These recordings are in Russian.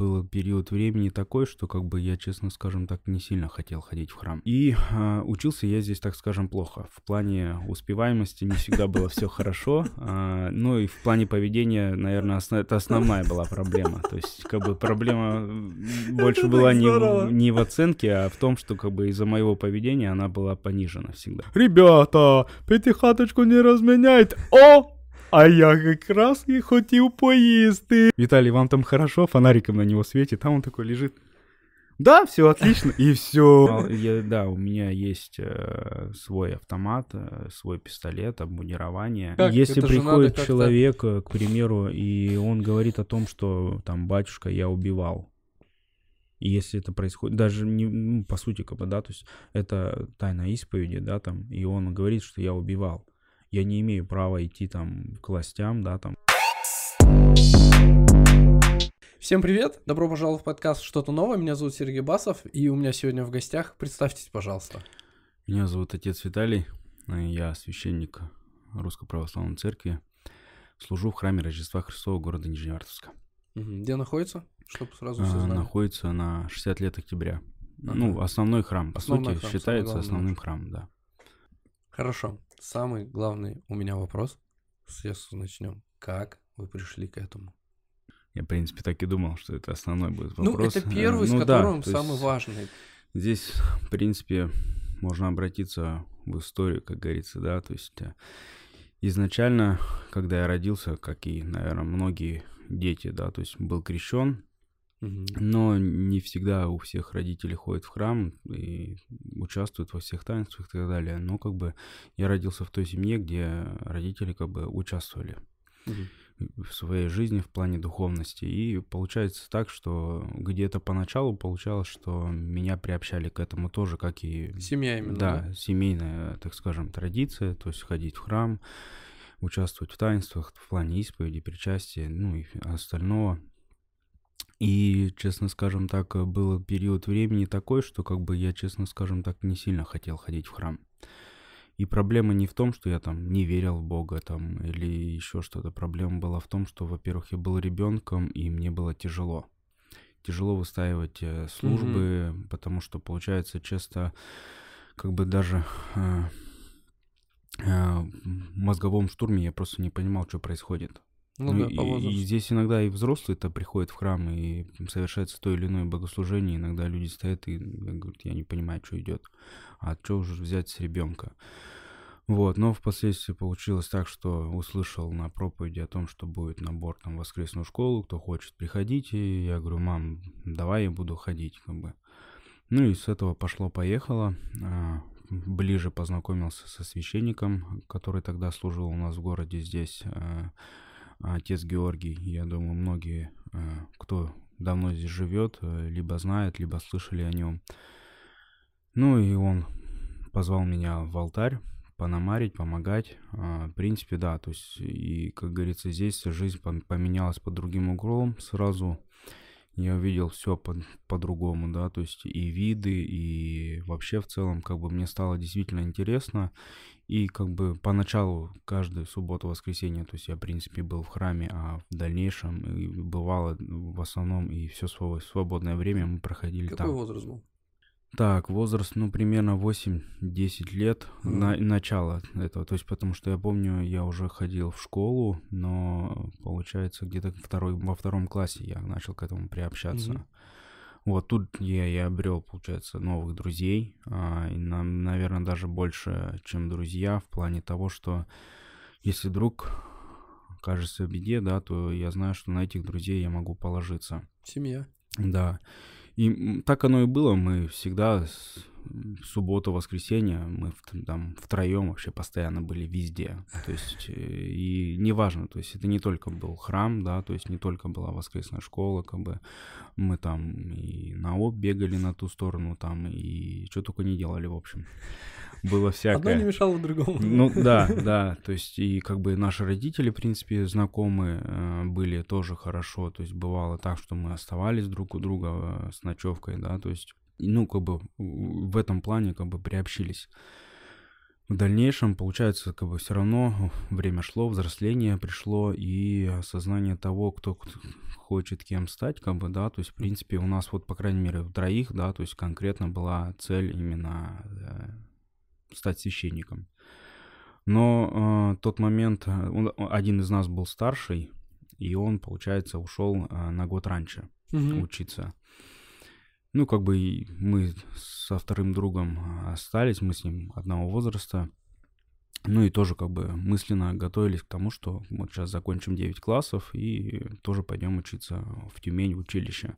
Был период времени такой, что как бы я, честно скажем так, не сильно хотел ходить в храм. И э, учился я здесь, так скажем, плохо. В плане успеваемости не всегда было все хорошо. Э, ну и в плане поведения, наверное, основ... это основная была проблема. То есть как бы проблема больше была не в, не в оценке, а в том, что как бы из-за моего поведения она была понижена всегда. Ребята, пятихаточку не разменяйте. О! А я как раз и хотел поїсти. Виталий, вам там хорошо? Фонариком на него светит, а он такой лежит. Да, все отлично. И все. Я, да, у меня есть э, свой автомат, э, свой пистолет, обмундирование. Как? Если Это приходит человек, к примеру, и он говорит о том, что там батюшка, я убивал. И если это происходит, даже не, ну, по сути, как бы, да, то есть это тайна исповеди, да, там, и он говорит, что я убивал я не имею права идти там к властям, да, там. Всем привет! Добро пожаловать в подкаст «Что-то новое». Меня зовут Сергей Басов, и у меня сегодня в гостях. Представьтесь, пожалуйста. Меня зовут отец Виталий. Я священник Русской Православной Церкви. Служу в храме Рождества Христова города Нижневартовска. Где находится? Чтобы сразу все а, знали. Находится на 60 лет октября. Ага. Ну, основной храм. По основной сути, храм, считается основным храмом, да. Хорошо самый главный у меня вопрос. С начнем. Как вы пришли к этому? Я, в принципе, так и думал, что это основной будет ну, вопрос. Ну, это первый, с ну, которым да, самый важный. Здесь, в принципе, можно обратиться в историю, как говорится, да, то есть э, изначально, когда я родился, как и, наверное, многие дети, да, то есть был крещен, но не всегда у всех родителей ходят в храм и участвуют во всех таинствах и так далее. Но как бы я родился в той семье, где родители как бы участвовали в своей жизни в плане духовности. И получается так, что где-то поначалу получалось, что меня приобщали к этому тоже, как и... Семья именно, да? Да, семейная, так скажем, традиция, то есть ходить в храм, участвовать в таинствах в плане исповеди, причастия, ну и остального. И, честно скажем так, был период времени такой, что как бы я, честно скажем так, не сильно хотел ходить в храм. И проблема не в том, что я там не верил в Бога там или еще что-то. Проблема была в том, что, во-первых, я был ребенком, и мне было тяжело. Тяжело выстаивать э, службы, mm-hmm. потому что, получается, часто как бы даже э, э, в мозговом штурме я просто не понимал, что происходит. Ну, ну да, и, по возрасту. и здесь иногда и взрослые-то приходят в храм и совершается то или иное богослужение. Иногда люди стоят и говорят, я не понимаю, что идет. А что уже взять с ребенка? Вот, но впоследствии получилось так, что услышал на проповеди о том, что будет набор там в воскресную школу, кто хочет, приходить, и я говорю, мам, давай я буду ходить, как бы. Ну и с этого пошло-поехало. А, ближе познакомился со священником, который тогда служил у нас в городе здесь, а, отец Георгий. Я думаю, многие, э, кто давно здесь живет, э, либо знают, либо слышали о нем. Ну и он позвал меня в алтарь пономарить, помогать. А, в принципе, да, то есть, и, как говорится, здесь жизнь поменялась под другим углом сразу. Я увидел все по- по-другому, да, то есть и виды, и вообще в целом, как бы мне стало действительно интересно. И как бы поначалу каждую субботу, воскресенье, то есть я, в принципе, был в храме, а в дальнейшем бывало в основном и все свое свободное время мы проходили Какой там. Какой возраст был? Так, возраст, ну, примерно 8-10 лет, mm. на, начало этого. То есть, потому что я помню, я уже ходил в школу, но, получается, где-то второй, во втором классе я начал к этому приобщаться. Mm-hmm. Вот тут я и обрел, получается, новых друзей, а, и нам, наверное, даже больше, чем друзья, в плане того, что если друг кажется в беде, да, то я знаю, что на этих друзей я могу положиться. Семья. Да. И так оно и было. Мы всегда субботу, воскресенье, мы там втроем вообще постоянно были везде. То есть, э, и неважно, то есть это не только был храм, да, то есть не только была воскресная школа, как бы мы там и на ОП бегали на ту сторону, там, и что только не делали, в общем. Было всякое. Одно не мешало другому. Ну да, да, то есть и как бы наши родители, в принципе, знакомые э, были тоже хорошо, то есть бывало так, что мы оставались друг у друга э, с ночевкой, да, то есть ну, как бы в этом плане как бы приобщились. в дальнейшем, получается, как бы все равно время шло, взросление пришло и осознание того, кто хочет кем стать, как бы, да, то есть, в принципе, у нас вот, по крайней мере, в троих, да, то есть конкретно была цель именно э, стать священником. Но э, тот момент, э, он- один из нас был старший, и он, получается, ушел э, на год раньше Мгм. учиться. Ну, как бы мы со вторым другом остались, мы с ним одного возраста. Ну и тоже как бы мысленно готовились к тому, что вот сейчас закончим 9 классов и тоже пойдем учиться в Тюмень в училище.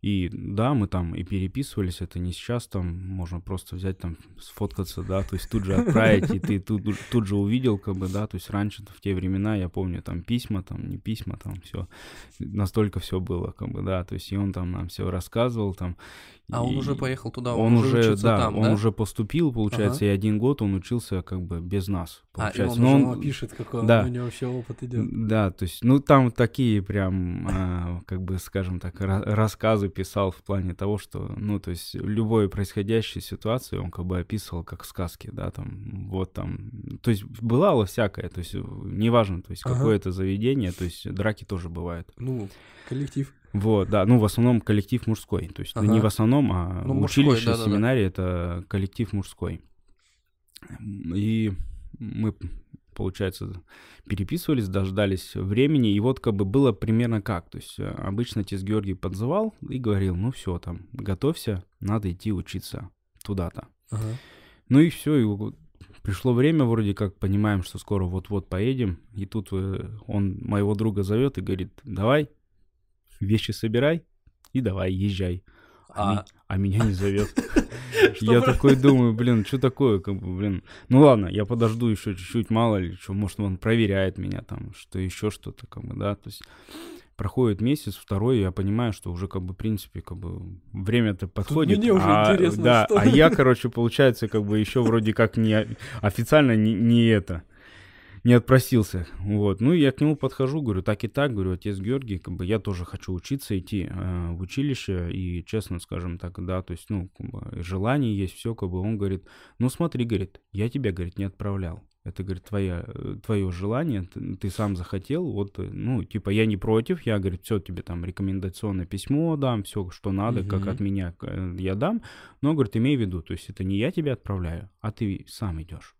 И да, мы там и переписывались, это не сейчас, там можно просто взять там, сфоткаться, да, то есть тут же отправить, и ты тут, тут же увидел, как бы, да, то есть раньше в те времена, я помню, там письма, там не письма, там все, настолько все было, как бы, да, то есть и он там нам все рассказывал, там. А он уже поехал туда, Он уже, учится да, там, он да? уже поступил, получается, Ага. и один год он учился как бы без нас, А, и получается. он Но он- пишет, какой да. у него вообще опыт идет. да, то есть, ну, там такие прям, а, как бы, скажем так, ра- писал в плане того, что, ну, то есть, любой происходящей ситуации он как бы описывал как в сказке, да, там, вот там, то есть, бывало всякое, то есть, неважно, то есть, Ага. какое это заведение, то есть, драки тоже бывают. Ну, коллектив. Вот, да, ну, в основном коллектив мужской, то есть, ну, не Ага. в основном, а Ну, мужской, училище, да-да-да. семинария — это коллектив мужской. И мы, получается, переписывались, дождались времени, и вот как бы было примерно как. То есть э, обычно отец Георгий подзывал и говорил, ну все, там, готовься, надо идти учиться туда-то. Ага. Ну и все, и пришло время, вроде как понимаем, что скоро вот-вот поедем, и тут э, он моего друга зовет и говорит, давай, вещи собирай и давай, езжай. А, А, а меня не зовет. Я такой думаю, блин, что такое, как бы, блин. Ну ладно, я подожду еще чуть-чуть, мало ли, что, может, он проверяет меня там, что еще что-то, как бы, да, то есть проходит месяц, второй, я понимаю, что уже, как бы, в принципе, как бы, время-то подходит. мне уже а, интересно, Да, что. а я, короче, получается, как бы, еще вроде как не официально не, не это, не отпросился, вот. Ну, я к нему подхожу, говорю, так и так, говорю, отец Георгий, как бы, я тоже хочу учиться, идти э, в училище, и, честно скажем так, да, то есть, ну, как бы, желание есть, все, как бы, он говорит, ну, смотри, говорит, я тебя, говорит, не отправлял. Это, говорит, твоя, твое желание, ты, ты сам захотел, вот, э, ну, типа, я не против, я, говорит, все тебе там рекомендационное письмо дам, все, что надо, как Мгм. от меня э, я дам, но, говорит, имей в виду, то есть это не я тебя отправляю, а ты сам идешь.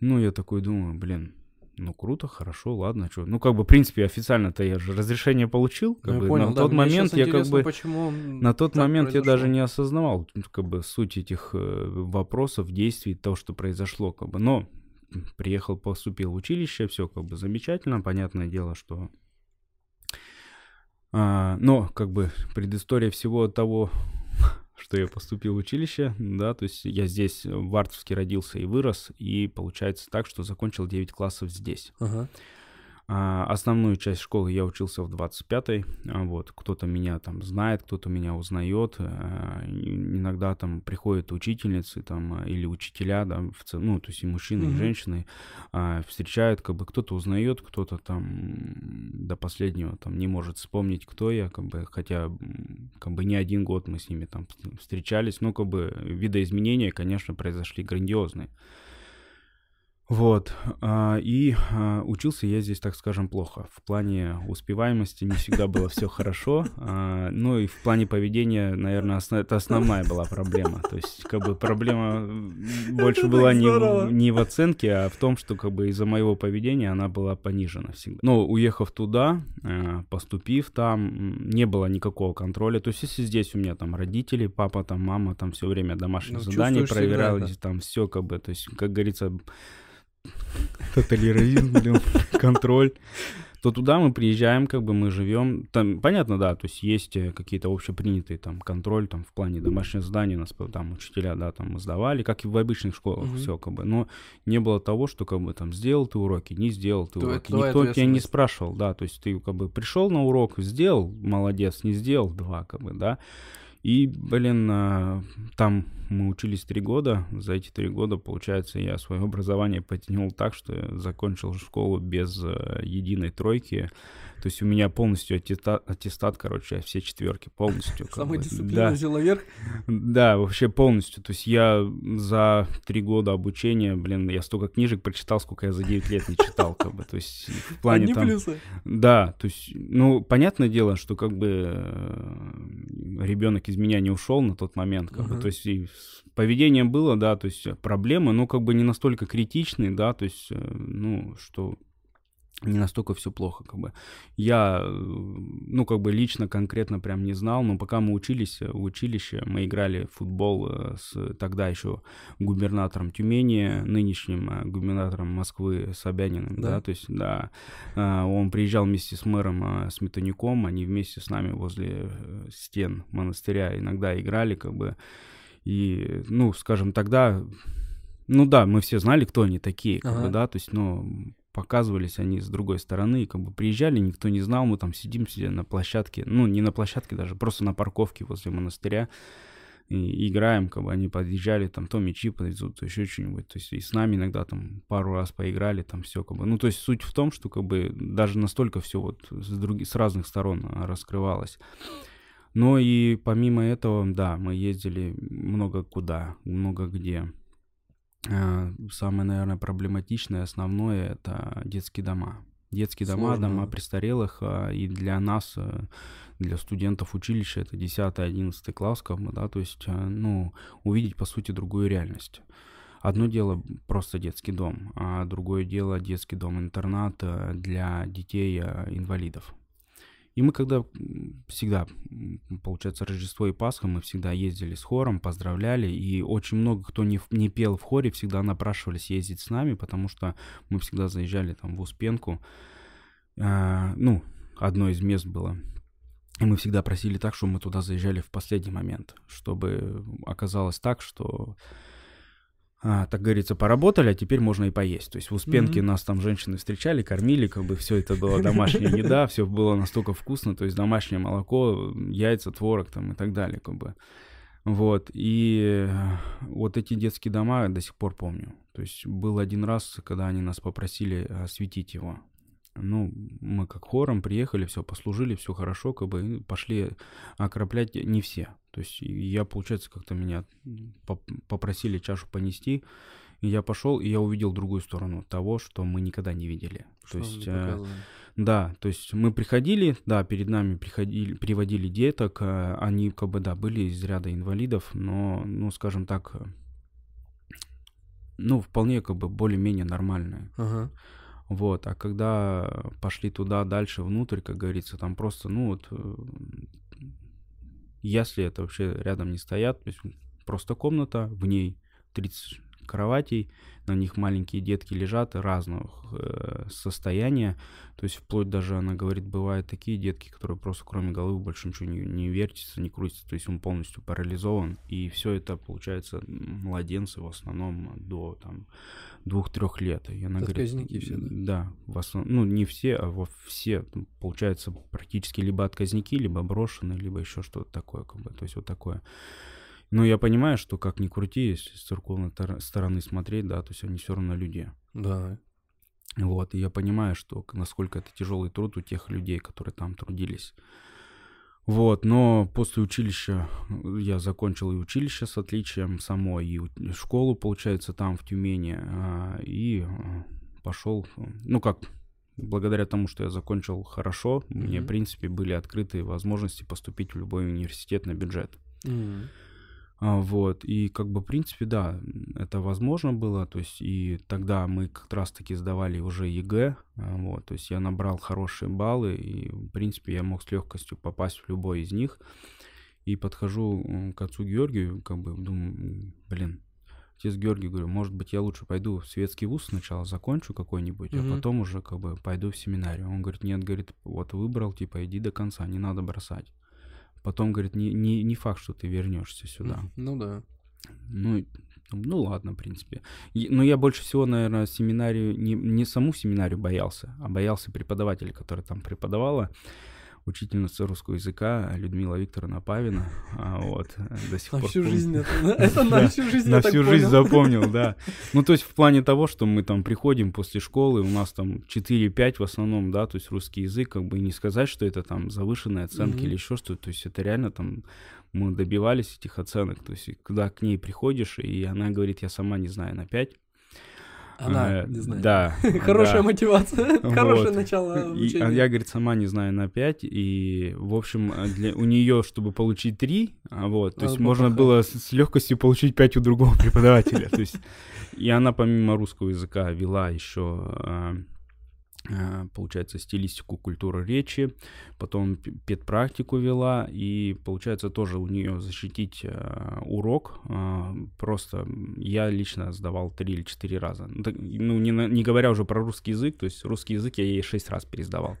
Ну, я такой думаю, блин, ну круто, хорошо, ладно, что. Ну, как бы, в принципе, официально-то я же разрешение получил. Как ну, я бы, понял, на да, тот момент я как бы. почему На тот момент я даже произошло. не осознавал, ну, как бы, суть этих э, вопросов, действий, того, что произошло, как бы. Но приехал, поступил в училище, все как бы замечательно, понятное дело, что... А, но, как бы, предыстория всего того, что я поступил в училище, да, то есть я здесь в Артовске родился и вырос, и получается так, что закончил 9 классов здесь. А, основную часть школы я учился в 25-й, а, вот, кто-то меня там знает, кто-то меня узнает, а, и иногда там приходят учительницы там а, или учителя, да, в цел- ну, то есть и мужчины, и Мгм. женщины, а, встречают, как бы кто-то узнает, кто-то там до последнего там не может вспомнить, кто я, как бы, хотя как бы не один год мы с ними там встречались, но как бы видоизменения, конечно, произошли грандиозные. Вот. а, И а, учился я здесь, так скажем, плохо. В плане успеваемости не всегда было все хорошо. а, Ну и в плане поведения, наверное, это основная была проблема. То есть, как бы проблема больше была не в, оценке, а в том, что как бы из-за моего поведения она была понижена всегда. Но уехав туда, поступив там, не было никакого контроля. То есть, если здесь у меня там родители, папа, там мама, там все время домашние Ну, задания чувствуешь всегда проверяли, это. там все как бы, то есть, как говорится, тотализм, блин, контроль, то туда мы приезжаем, как бы мы живем. Там, понятно, да, то есть есть э, какие-то общепринятые там контроль, там в плане домашнего задания у нас там учителя, да, там сдавали, как и в обычных школах, Мгм. все как бы. Но не было того, что как бы там сделал ты уроки, не сделал ты То уроки. Никто тебя не спрашивал, да, то есть ты как бы пришел на урок, сделал, молодец, не сделал, два, как бы, да. И, блин, а, там мы учились три года. За эти три года, получается, я свое образование потянул так, что я закончил школу без э, единой тройки. То есть у меня полностью аттестат, аттестат короче, все четверки полностью. как Самая бы. дисциплина Да. взяла верх. Да, вообще полностью. То есть я за три года обучения, блин, я столько книжек прочитал, сколько я за 9 лет не читал, как бы. То есть в плане Одни там... плюсы. Да, то есть, ну, понятное дело, что как бы ребенок из меня не ушел на тот момент, как бы, то есть поведением было, да, то есть проблемы, но как бы не настолько критичные, да, то есть, э, ну, что не настолько все плохо, как бы. Я, э, ну, как бы лично конкретно прям не знал, но пока мы учились э, в училище, мы играли в футбол э, с тогда еще губернатором Тюмени, нынешним губернатором Москвы Собяниным, Да? да, то есть, да, а, он приезжал вместе с мэром Сметанюком, они вместе с нами возле стен монастыря иногда играли, как бы, и, ну, скажем, тогда, ну да, мы все знали, кто они такие, как Ага. бы, да, то есть, ну, показывались они с другой стороны, и как бы приезжали, никто не знал, мы там сидим себе на площадке, ну, не на площадке даже, просто на парковке возле монастыря, и играем, как бы они подъезжали, там то мячи подвезут, то еще что-нибудь. То есть и с нами иногда там пару раз поиграли, там все как бы. Ну, то есть суть в том, что как бы даже настолько все вот с, други- с разных сторон а, раскрывалось. Но и помимо этого, да, мы ездили много куда, много где. А, Самое, наверное, проблематичное, основное, это детские дома. Детские дома, Сложно. дома престарелых, а, и для нас, э, для студентов училища, это 10-11 класс, как бы, да, то есть, э, ну, увидеть, по сути, другую реальность. Одно дело просто детский дом, а другое дело детский дом-интернат э, для детей-инвалидов. И мы когда всегда, м, получается, Рождество и Пасха, мы всегда ездили с хором, поздравляли, и очень много кто не, не пел в хоре, всегда напрашивались ездить с нами, потому что мы всегда заезжали там в Успенку, А, ну, одно из мест было. И мы всегда просили так, что мы туда заезжали в последний момент, чтобы оказалось так, что, а, так говорится, поработали, а теперь можно и поесть. То есть в Успенке Мгм. нас там женщины встречали, кормили, как бы все это было домашняя еда, все было настолько вкусно, то есть домашнее молоко, яйца, творог там и так далее, как бы. Вот, и э, вот эти детские дома я до сих пор помню. То есть был один раз, когда они нас попросили осветить его. Ну, мы как хором приехали, все послужили, все хорошо, как бы пошли окроплять не все. То есть я, получается, как-то меня поп- попросили чашу понести, и я пошел, и я увидел другую сторону того, что мы никогда не видели. Что то есть, э, да, то есть мы приходили, да, перед нами приходили, приводили деток, э, они как бы, да, были из ряда инвалидов, но, ну, скажем так, э, ну, вполне как бы более-менее нормальные. Ага. Вот, а когда пошли туда дальше, внутрь, как говорится, там просто, ну вот, э, если это вообще рядом не стоят, то есть просто комната, в ней 30 кроватей, на них маленькие детки лежат разного э, состояния, то есть вплоть даже, она говорит, бывают такие детки, которые просто кроме головы больше ничего не, не вертится, не крутится, то есть он полностью парализован, и все это, получается, младенцы в основном до там двух-трех лет. И она говорит, Отказники все, да? да, в основном, ну не все, а во все, получается, практически либо отказники, либо брошенные, либо еще что-то такое, как бы, то есть вот такое. Но я понимаю, что как ни крути, если с церковной тор- стороны смотреть, да, то есть они все равно люди. Да. Вот, и я понимаю, что насколько это тяжелый труд у тех людей, которые там трудились. Вот, но после училища э, я закончил и училище с отличием само, и школу, получается, там в Тюмени, а, и пошел, ну как, благодаря тому, что я закончил хорошо, мне, в принципе, были открыты возможности поступить в любой университет на бюджет. М. А, Вот, и как бы, в принципе, да, это возможно было, то есть, и тогда мы как раз-таки сдавали уже ЕГЭ, а, вот, то есть я набрал хорошие баллы, и, в принципе, я мог с легкостью попасть в любой из них, и подхожу к отцу Георгию, как бы, думаю, блин, отец Георгий, говорю, может быть, я лучше пойду в светский вуз сначала, закончу какой-нибудь, Мгм. а потом уже, как бы, пойду в семинарию. Он говорит, нет, говорит, вот выбрал, типа, иди до конца, не надо бросать. Потом, говорит, не, не, не факт, что ты вернешься сюда. Ну да. Ну, ну ладно, в принципе. Но я больше всего, наверное, семинарию, не, не саму семинарию боялся, а боялся преподавателя, которая там преподавала. Учительница русского языка Людмила Викторовна Павина, а, вот, до сих На пор всю помню. жизнь это? Это на всю жизнь, На всю жизнь запомнил, да. Ну, то есть в плане того, что мы там приходим после школы, у нас там 4-5 в основном, да, то есть русский язык, как бы не сказать, что это там завышенные оценки или еще что-то, то есть это реально там мы добивались этих оценок, то есть когда к ней приходишь, и она говорит, я сама не знаю, на 5. Она, не знаю. Да. Хорошая мотивация, хорошее начало а обучения. я, говорит, сама не знаю на 5, и, в общем, э, для, у нее, чтобы получить 3, а, вот, то есть можно было с, легкостью получить 5 у другого преподавателя, то есть, и она помимо русского языка вела еще, э, получается, стилистику культуры речи, потом педпрактику вела, и, получается, тоже у нее защитить э, урок, э, просто я лично сдавал 3 или 4 раза. Ну, ну, не, не говоря уже про русский язык, то есть русский язык я ей 6 раз пересдавал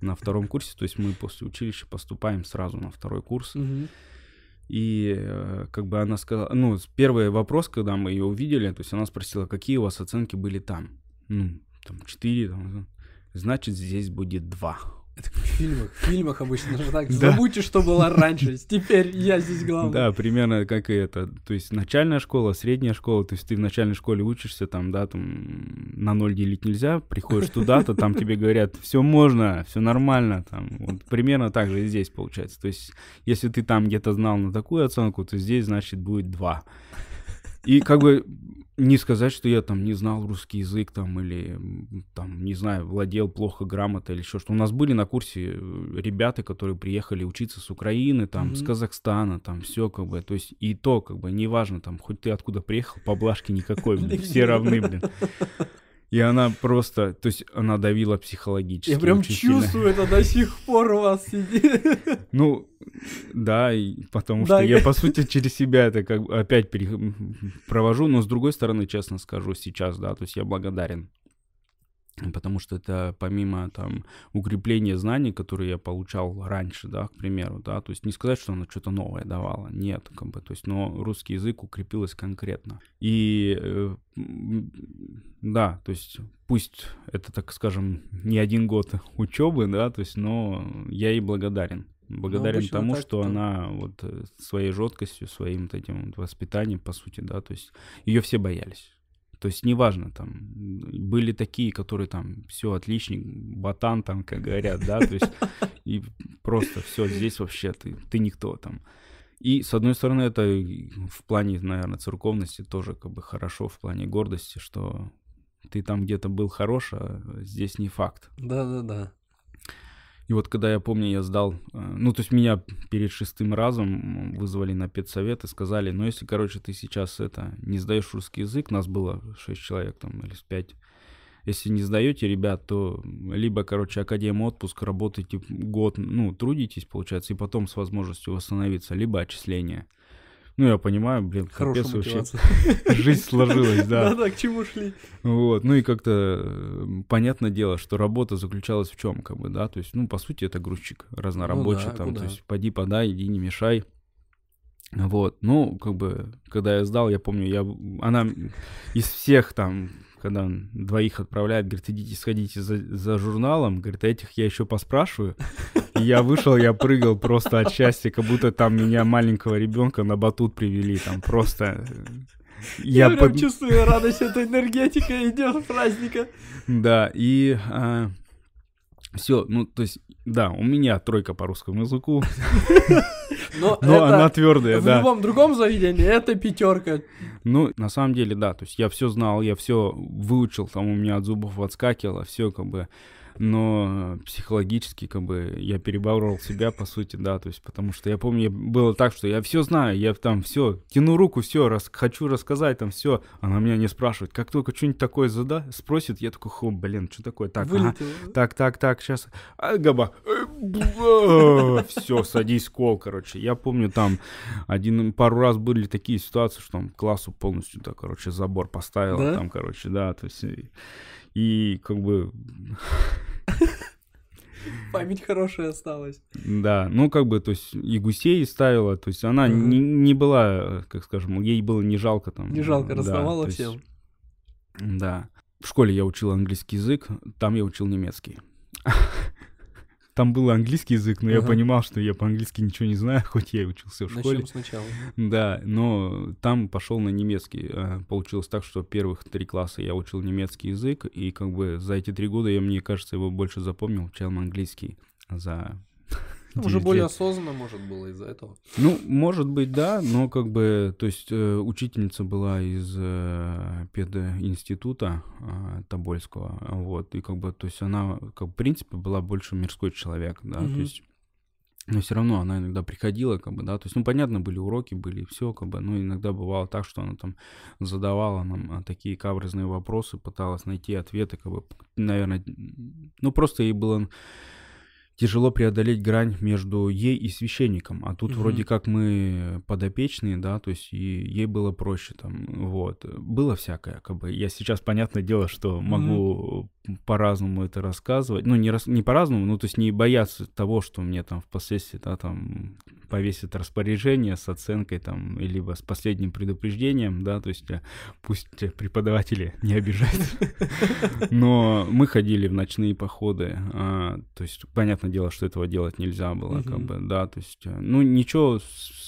на втором курсе, то есть мы после училища поступаем сразу на второй курс, Мгм. и э, как бы она сказала, ну, первый вопрос, когда мы ее увидели, то есть она спросила, какие у вас оценки были там? Ну, там 4, там, значит, здесь будет 2. Это как в фильмах. В фильмах обычно же так. Забудьте, что было раньше. Теперь я здесь главный. Да, примерно как и это. То есть начальная школа, средняя школа, то есть ты в начальной школе учишься, там, да, там на ноль делить нельзя, приходишь туда-то, там тебе говорят, все можно, все нормально, там, вот примерно так же и здесь получается. То есть если ты там где-то знал на такую оценку, то здесь, значит, будет 2. И как бы не сказать, что я там не знал русский язык там или там, не знаю, владел плохо грамотой или еще что. У нас были на курсе э, ребята, которые приехали учиться с Украины, там, с Мгм. Казахстана, там, все как бы, то есть и то как бы, неважно, там, хоть ты откуда приехал, поблажки никакой, блин, все равны, блин. И она просто, то есть она давила психологически. Я прям очень сильно. чувствую это до сих пор у вас сидит. Ну, да, и потому Да, что я, я- по сути, через себя это как бы опять пере- провожу, но с другой стороны, честно скажу, сейчас, да, то есть я благодарен. Потому что это помимо там укрепления знаний, которые я получал раньше, да, к примеру, да, то есть не сказать, что она что-то новое давала, нет, как бы, то есть, но русский язык укрепилась конкретно. И э, да, то есть пусть это, так скажем, не один год учебы, да, то есть, но я ей благодарен. Благодарен обычно тому, так, что то- она вот э, своей жесткостью, своим вот этим вот воспитанием, по сути, да, то есть ее все боялись. То есть неважно, там, были такие, которые там, все, отличник, ботан там, как говорят, да, то есть и просто все, здесь вообще ты, ты никто там. И, с одной стороны, это в плане, наверное, церковности тоже как бы хорошо, в плане гордости, что ты там где-то был хорош, а здесь не факт. Да-да-да. И вот когда я помню, я сдал, э, ну, то есть меня перед шестым разом вызвали на педсовет и сказали, ну, если, короче, ты сейчас это, не сдаешь русский язык, нас было шесть человек там или пять, если не сдаете, ребят, то либо, короче, академ отпуск, работаете год, ну, трудитесь, получается, и потом с возможностью восстановиться, либо отчисление. Ну, я понимаю, блин, капец вообще. Жизнь сложилась, да. Да-да, к чему шли? Вот, ну и как-то понятное дело, что работа заключалась в чем, как бы, да, то есть, ну, по сути, это грузчик разнорабочий, Ну да, там, куда? то есть, поди, подай, иди, не мешай. Вот, ну, как бы, когда я сдал, я помню, я, она из всех там, когда он двоих отправляет, говорит, идите, сходите за, за журналом, говорит, а этих я еще поспрашиваю. И я вышел, я прыгал просто от счастья, как будто там меня маленького ребенка на батут привели, там просто... э, Я, прям под- чувствую радость, эта энергетика идет праздника. Да, и все, ну, то есть, да, у меня тройка по русскому языку, Но, она твердая, в да. любом другом заведении это пятерка. Ну, на самом деле, да, то есть я все знал, я все выучил, там у меня от зубов отскакивало, все как бы, но э, психологически как бы я переборол себя, по сути, да, то есть потому что я помню, было так, что я все знаю, я там все, тяну руку, все, рас, хочу рассказать, там все, она меня не спрашивает, как только что-нибудь такое зада, спросит, я такой, хо, блин, что такое, так, ага. Так, так, так, сейчас. Габа. Все, садись кол, короче. Я помню, там один пару раз были такие ситуации, что там классу полностью, да, короче, забор поставил, там, короче, да, то есть и, как бы, Память хорошая осталась. да, ну как бы, то есть и гусей ставила, то есть она Мгм. не, не была, как скажем, ей было не жалко там. Не жалко, да, то есть, всем. Да. В школе я учил английский язык, там я учил немецкий. там был английский язык, но я Ага. понимал, что я по-английски ничего не знаю, хоть я и учился в школе. Начнем сначала. Да, но там пошел на немецкий. Э, Получилось так, что первых три класса я учил немецкий язык, и как бы за эти три года я, мне кажется, его больше запомнил, чем английский за Уже 9 более лет. осознанно, может, было из-за этого. Ну, может быть, да, но как бы, то есть э, учительница была из э, пединститута э, Тобольского, вот, и как бы, то есть она, как в принципе, была больше мирской человек, да, Мгм. то есть но все равно она иногда приходила, как бы, да, то есть, ну, понятно, были уроки, были все, как бы, но иногда бывало так, что она там задавала нам а, такие каверзные вопросы, пыталась найти ответы, как бы, наверное, ну, просто ей было тяжело преодолеть грань между ей и священником, а тут Мгм. вроде как мы подопечные, да, то есть и ей было проще там, вот. Было всякое, как бы. Я сейчас, понятное дело, что могу по-разному это рассказывать, ну, не, рас... не по-разному, ну, то есть не бояться того, что мне там впоследствии, да, там повесят распоряжение с оценкой там, либо с последним предупреждением, да, то есть э, пусть э, преподаватели не обижаются. Но мы ходили в ночные походы, а, то есть понятное дело, что этого делать нельзя было, как бы, да, то есть, э, ну, ничего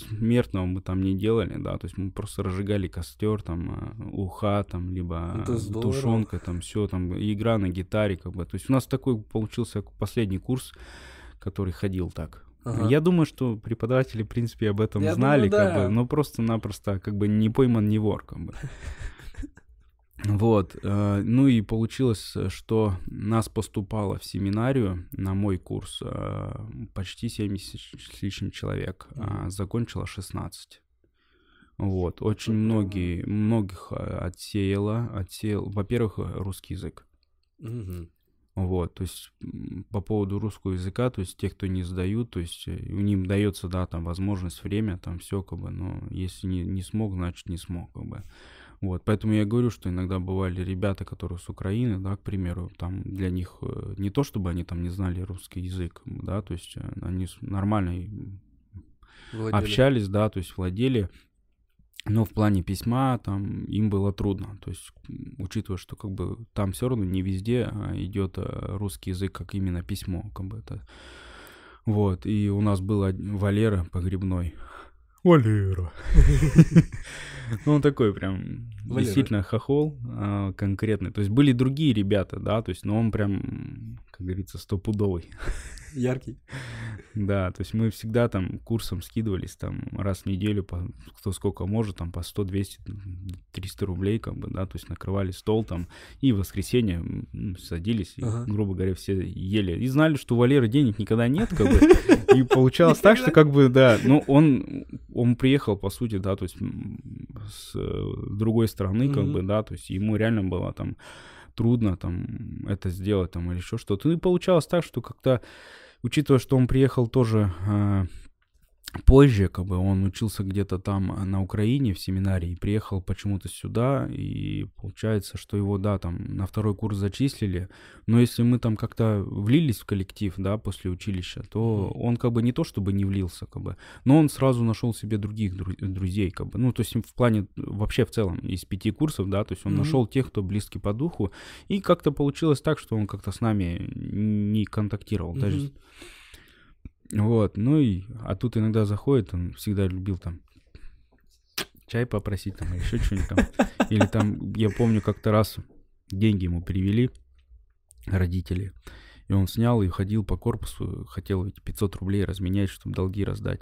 смертного мы там не делали, да, то есть мы просто разжигали костер, там, а, уха, там, либо тушенка, там, все, там, игра на гитаре, как бы, то есть у нас такой получился последний курс, который ходил так. Ага. Я думаю, что преподаватели, в принципе, об этом Я знали, думаю, как да. бы, но просто-напросто, как бы, не пойман, не вор, как бы. Вот, э, ну и получилось, что нас поступало в семинарию на мой курс э, почти 70 с лишним человек, а закончило 16. Вот, очень многие, многих э, отсеяло, отсеял, во-первых, русский язык. Мгм. Вот, то есть по поводу русского языка, то есть те, кто не сдают, то есть э, у них дается, да, там возможность, время, там все, как бы, но если не, не смог, значит не смог, как бы. Вот, поэтому я говорю, что иногда бывали ребята, которые с Украины, да, к примеру, там для них э, не то, чтобы они там не знали русский язык, да, то есть э, они нормально Владели. общались, да, то есть владели, но в плане письма там им было трудно. То есть, учитывая, что как бы там все равно не везде а, идет а, русский язык как именно письмо, как бы это. Вот, и у нас был Валера погребной. Валера. Ну, он такой прям действительно хохол а, конкретный. То есть были другие ребята, да, то есть, но он прям, как говорится, стопудовый. Яркий. Да, то есть мы всегда там курсом скидывались там раз в неделю, по, кто сколько может, там по 100, 200, 300 рублей, как бы, да, то есть накрывали стол там, и в воскресенье м, садились, и, Ага. грубо говоря, все ели. И знали, что у Валеры денег никогда нет, как бы, и получалось так, что как бы, да, ну, он, он приехал, по сути, да, то есть с другой стороны, как бы, да, то есть ему реально было там трудно там это сделать там или еще что-то. Ну, И получалось так, что как-то учитывая, что он приехал тоже э, позже, как бы он учился где-то там э, на Украине в семинарии, приехал почему-то сюда, и получается, что его, да, там на второй курс зачислили, но если мы там как-то влились в коллектив, да, после училища, то он как бы не то чтобы не влился, как бы, но он сразу нашел себе других дру- друзей, как бы, ну, то есть в плане вообще в целом из пяти курсов, да, то есть он Мгм. нашел тех, кто близкий по духу, и как-то получилось так, что он как-то с нами не контактировал. Даже... Вот, ну и, а тут иногда заходит, он всегда любил там чай попросить там, или еще что-нибудь там. Или там, я помню, как-то раз деньги ему привели родители, и он снял и ходил по корпусу, хотел эти 500 рублей разменять, чтобы долги раздать.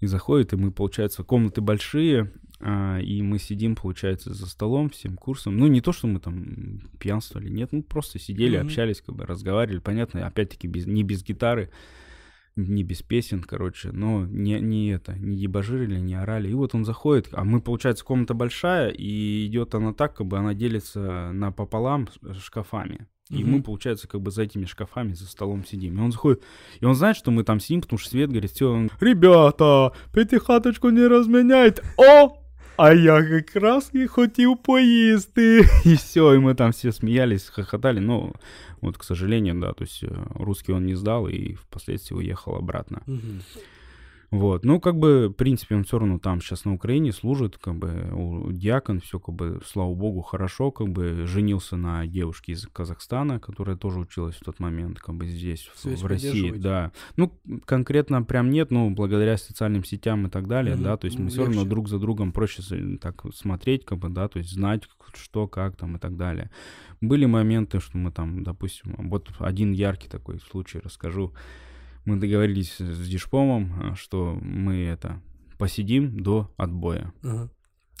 И заходит, и мы, получается, комнаты большие, а, и мы сидим, получается, за столом всем курсом. Ну, не то, что мы там пьянствовали, нет, ну, просто сидели, Мгм. общались, как бы разговаривали. Понятно, опять-таки, без, не без гитары, не без песен, короче, но не, не это, не дебажирили, не орали. И вот он заходит, а мы, получается, комната большая, и идет она так, как бы она делится напополам с- шкафами. И Мгм. мы, получается, как бы за этими шкафами за столом сидим. И он заходит, и он знает, что мы там сидим, потому что свет горит, все, он Ребята, п'ятихаточку не розміняйте. О! А я якраз і хотів поїсти. И все, и мы там все смеялись, хохотали, но вот, к сожалению, да, то есть э, русский он не сдал и впоследствии уехал обратно. Мгм. Вот, ну, как бы, в принципе, он все равно там сейчас на Украине служит, как бы, у- диакон, все, как бы, слава богу, хорошо, как бы, женился на девушке из Казахстана, которая тоже училась в тот момент, как бы, здесь, в- в России, да. Ну, конкретно прям нет, ну, благодаря социальным сетям и так далее, Мгм, да, то есть мы все равно друг за другом проще так смотреть, как бы, да, то есть знать, что, как там и так далее. Были моменты, что мы там, допустим, вот один яркий такой случай расскажу. Мы договорились с Дишпомом, а, что мы это посидим до отбоя. Ага.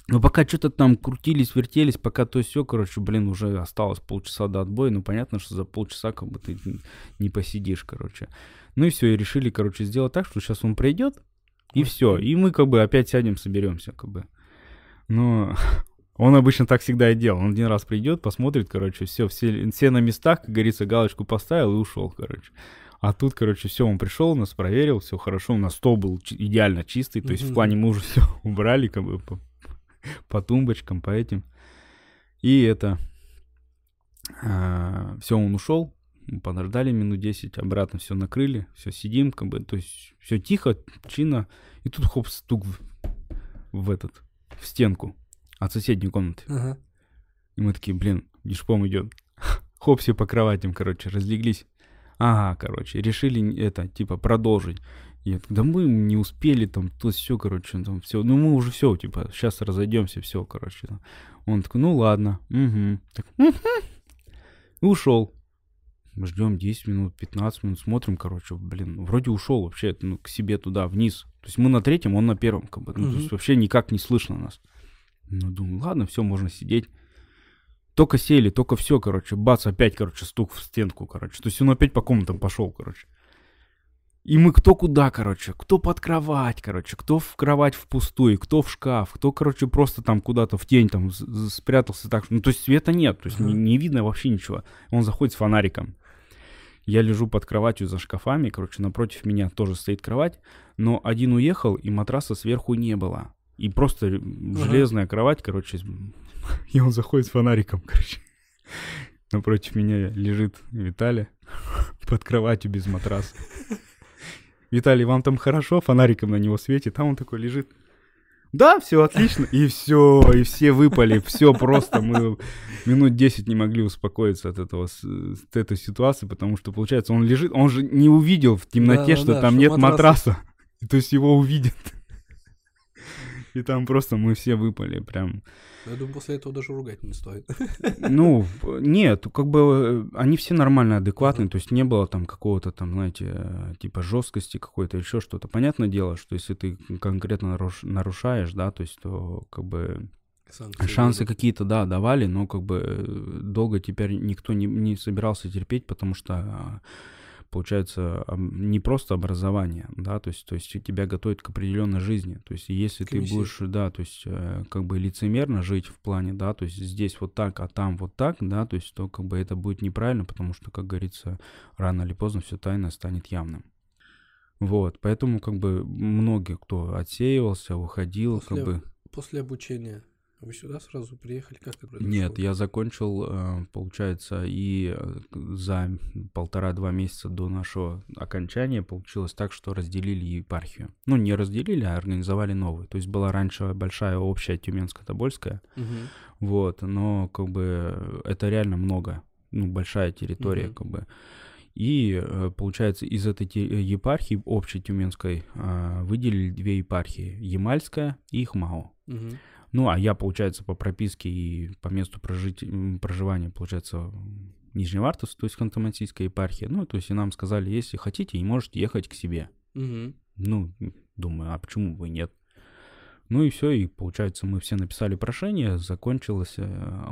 Но пока что-то там крутились, вертелись, пока то все, короче, блин, уже осталось полчаса до отбоя. Ну, понятно, что за полчаса как бы ты не посидишь, короче. Ну и все, и решили, короче, сделать так, что сейчас он пройдет, и Ой, все. И мы как бы опять сядем, соберемся, как бы. Но он обычно так всегда и делал. Он один раз придет, посмотрит, короче, все, все, все на местах, как говорится, галочку поставил и ушел, короче. А тут, короче, все, он пришел, нас проверил, все хорошо, у нас стол был идеально чистый, то есть в плане мы уже все убрали, как бы по, по тумбочкам, по этим. И это... все, он ушел, мы подождали минут 10, обратно все накрыли, все сидим, как бы, то есть все тихо, чинно, и тут хоп, стук в, в этот, в стенку от соседней комнаты. Ага. И мы такие, блин, дишпом идет. Хоп, все по кроватям, короче, разлеглись. Ага, короче, решили это, типа, продолжить. Я да мы не успели, там, то все, короче, там, все, ну мы уже все, типа, сейчас разойдемся, все, короче. там. Он такой, ну ладно, угу. Так, «Мгм». И ушел. Ждем 10 минут, 15 минут, смотрим, короче, блин, вроде ушел вообще, ну, к себе туда, вниз. То есть мы на третьем, он на первом, как бы, ну, то Мгм. есть вообще никак не слышно нас. Ну, думаю, ладно, все, можно сидеть. Только сели, только все, короче, бац, опять, короче, стук в стенку, короче. То есть он опять по комнатам пошел, короче. И мы кто куда, короче, кто под кровать, короче, кто в кровать в пустую, кто в шкаф, кто, короче, просто там куда-то в тень там спрятался так. Ну, то есть света нет, то есть не, не видно вообще ничего. Он заходит с фонариком. Я лежу под кроватью за шкафами, короче, напротив меня тоже стоит кровать, но один уехал, и матраса сверху не было. И просто железная кровать, короче, и он заходит с фонариком, короче. Напротив меня лежит Виталий под кроватью без матраса. Виталий, вам там хорошо? Фонариком на него светит, а он такой лежит. Да, все отлично. И все, и все выпали, все просто. Мы минут 10 не могли успокоиться от этого, от этой ситуации, потому что, получается, он лежит, он же не увидел в темноте, что Да-да-да, там что нет матраса. матраса. То есть его увидят. И там просто мы все выпали, прям. Я думаю, после этого даже ругать не стоит. Ну, нет, как бы э, они все нормально, адекватные, то есть не было там какого-то там, знаете, э, типа жесткости какой-то, еще что-то. Понятное дело, что если ты конкретно наруш- нарушаешь, да, то есть то как бы Санкции шансы какие-то, да, давали, но как бы э, долго теперь никто не, не собирался терпеть, потому что а, получается не просто образование, да, то есть, то есть тебя готовят к определенной жизни, то есть если ты Комиссия. будешь, да, то есть э, как бы лицемерно жить в плане, да, то есть здесь вот так, а там вот так, да, то есть то как бы это будет неправильно, потому что, как говорится, рано или поздно все тайное станет явным. Вот, поэтому как бы многие, кто отсеивался, уходил, После, как бы после обучения вы сюда сразу приехали? Как это произошло? Нет, я закончил, э, получается, и э, за полтора-два месяца до нашего окончания получилось так, что разделили епархию. Ну, не разделили, а организовали новую. То есть была раньше большая общая Тюменско-Тобольская, Мгм. вот, но как бы это реально много, ну, большая территория, Мгм. как бы. И, э, получается, из этой епархии, общей тюменской, выделили две епархии, Ямальская и Хмао. Мгм. Ну, а я, получается, по прописке и по месту прожить, проживания, получается, Нижневартовск, то есть Ханты-Мансийская епархия. Ну, то есть и нам сказали, если хотите, и можете ехать к себе. Мгм. Ну, думаю, а почему бы нет? Ну и все, и получается, мы все написали прошение, закончилась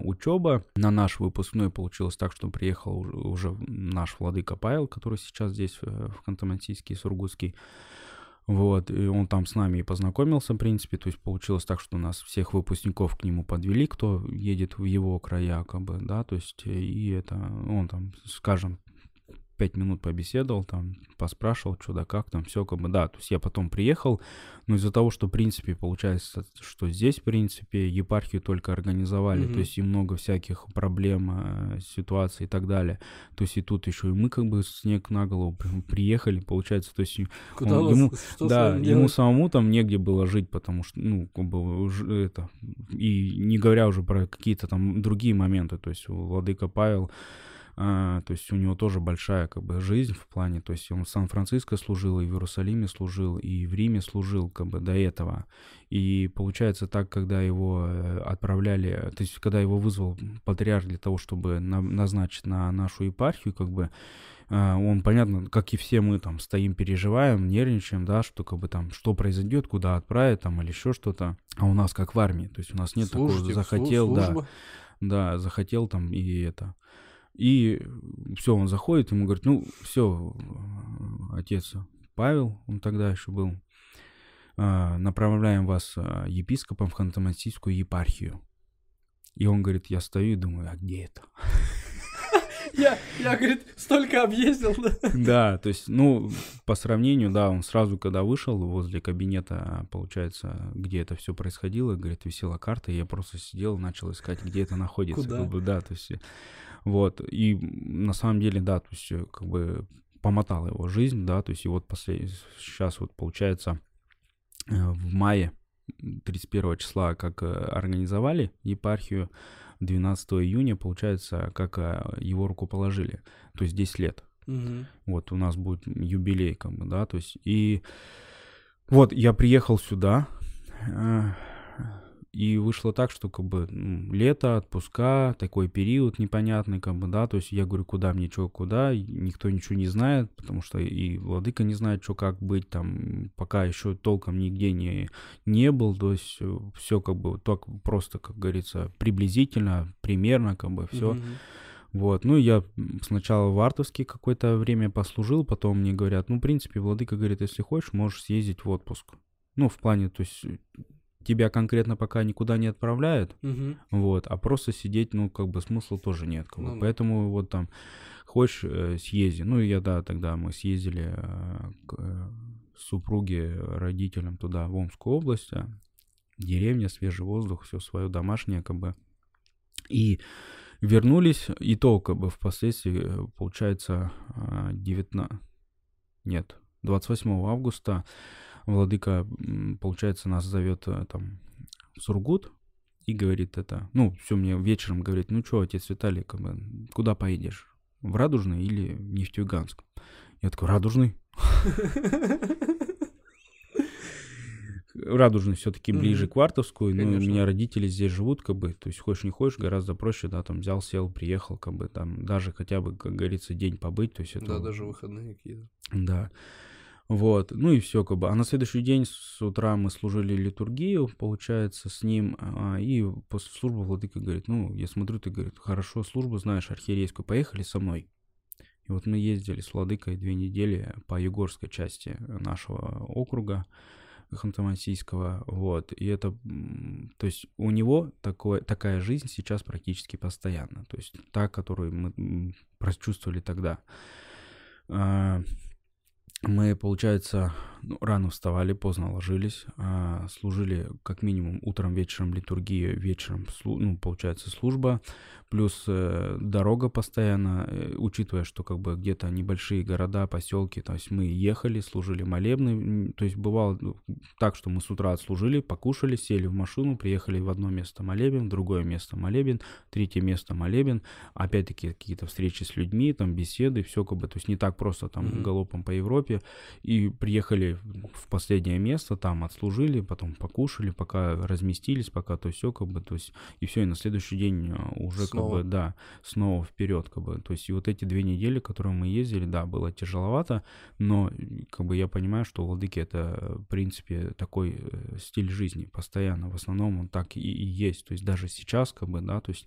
учеба. На наш выпускной получилось так, что приехал уже, наш владыка Павел, который сейчас здесь э, в Ханты-Мансийске, Сургутский. Вот, и он там с нами и познакомился, в принципе, то есть получилось так, что нас всех выпускников к нему подвели, кто едет в его края, как бы, да, то есть, э, и это, он там, скажем, пять минут побеседовал, там, поспрашивал, что да как, там, все, как бы, да. То есть я потом приехал, но из-за того, что, в принципе, получается, что здесь, в принципе, епархию только организовали, Мгм. то есть и много всяких проблем, э, ситуаций и так далее. То есть и тут еще и мы как бы снег на голову при- приехали, получается, то есть Куда он- вас- ему- да, ему делать? самому там негде было жить, потому что, ну, как бы, это, и не говоря уже про какие-то там другие моменты, то есть Владыка Павел, то есть у него тоже большая как бы жизнь в плане, то есть он в Сан-Франциско служил, и в Иерусалиме служил, и в Риме служил как бы до этого. И получается так, когда его э, отправляли, то есть когда его вызвал патриарх для того, чтобы на- назначить на нашу епархию, как бы а, он, понятно, как и все мы там стоим, переживаем, нервничаем, да, что как бы там, что произойдет, куда отправят там или еще что-то. А у нас как в армии, то есть у нас нет Служите, такого, захотел, да, служба. да, захотел там и это. И все, он заходит, ему говорит, ну, все, отец Павел, он тогда еще был, а, направляем вас а, епископом в Ханты-Мансийскую епархию. И он говорит, я стою и думаю, а где это? Я, я, говорит, столько объездил, да? Да, то есть, ну, по сравнению, да, он сразу, когда вышел возле кабинета, получается, где это все происходило, говорит, висела карта, и я просто сидел, начал искать, где это находится. Куда? Как бы, да, то есть, вот, и на самом деле, да, то есть, э, как бы помотала его жизнь, да, то есть, и вот после, сейчас вот получается э, в мае 31 числа, как э, организовали епархию, 12 июня, получается, как его руку положили, то есть 10 лет. Мгм. Вот у нас будет юбилей, как бы, да, то есть и вот я приехал сюда, и вышло так, что как бы ну, лето, отпуска, такой период непонятный, как бы, да, то есть я говорю, куда мне, что, куда, никто ничего не знает, потому что и владыка не знает, что, как быть, там, пока еще толком нигде не, не был, то есть все как бы так просто, как говорится, приблизительно, примерно, как бы, все. Вот, ну, я сначала в Артовске какое-то время послужил, потом мне говорят, ну, в принципе, владыка говорит, если хочешь, можешь съездить в отпуск. Ну, в плане, то есть тебя конкретно пока никуда не отправляют, Мгм. вот, а просто сидеть, ну, как бы смысла тоже нет. Как бы. Ну да. Поэтому вот там, хочешь, э, съезди. Ну, я, да, тогда мы съездили э, к э, супруге, родителям туда, в Омскую область, деревня, свежий воздух, все свое домашнее, как бы. И вернулись, и то, как бы, впоследствии, получается, 19... Нет, 28 августа владыка, получается, нас зовет э, там в Сургут и говорит это, ну, все мне вечером говорит, ну что, отец Виталий, как бы, куда поедешь? В Радужный или Нефтеюганск? Я такой, Радужный. Радужный все-таки ближе к Вартовскую, но у Конечно. меня родители здесь живут, как бы, то есть хочешь не хочешь, гораздо проще, да, там взял, сел, приехал, как бы, там даже хотя бы, как говорится, день побыть, то есть это... Да, даже выходные какие-то. Да. Вот, ну и все, как бы. А на следующий день с утра мы служили литургию, получается, с ним, а, и после службы владыка говорит, ну, я смотрю, ты, говорит, хорошо службу знаешь архиерейскую, поехали со мной. И вот мы ездили с владыкой две недели по югорской части нашего округа Ханты-Мансийского, вот, и это, то есть у него такое, такая жизнь сейчас практически постоянно, то есть та, которую мы прочувствовали тогда. Мы, получается, ну, рано вставали, поздно ложились, а, служили как минимум утром, вечером литургию, вечером, ну, получается, служба, плюс э, дорога постоянно, э, учитывая, что как бы где-то небольшие города, поселки, то есть мы ехали, служили молебны, то есть бывало ну, так, что мы с утра отслужили, покушали, сели в машину, приехали в одно место молебен, в другое место молебен, третье место молебен, опять-таки какие-то встречи с людьми, там беседы, все как бы, то есть не так просто там Мгм. галопом по Европе, и приехали в последнее место, там отслужили, потом покушали, пока разместились, пока то все как бы, то есть и все, и на следующий день а, уже Снова. как бы, да, снова вперед, как бы, то есть и вот эти две недели, которые мы ездили, да, было тяжеловато, но как бы я понимаю, что у владыки это, в принципе, такой э, стиль жизни постоянно, в основном он так и, и есть, то есть даже сейчас, как бы, да, то есть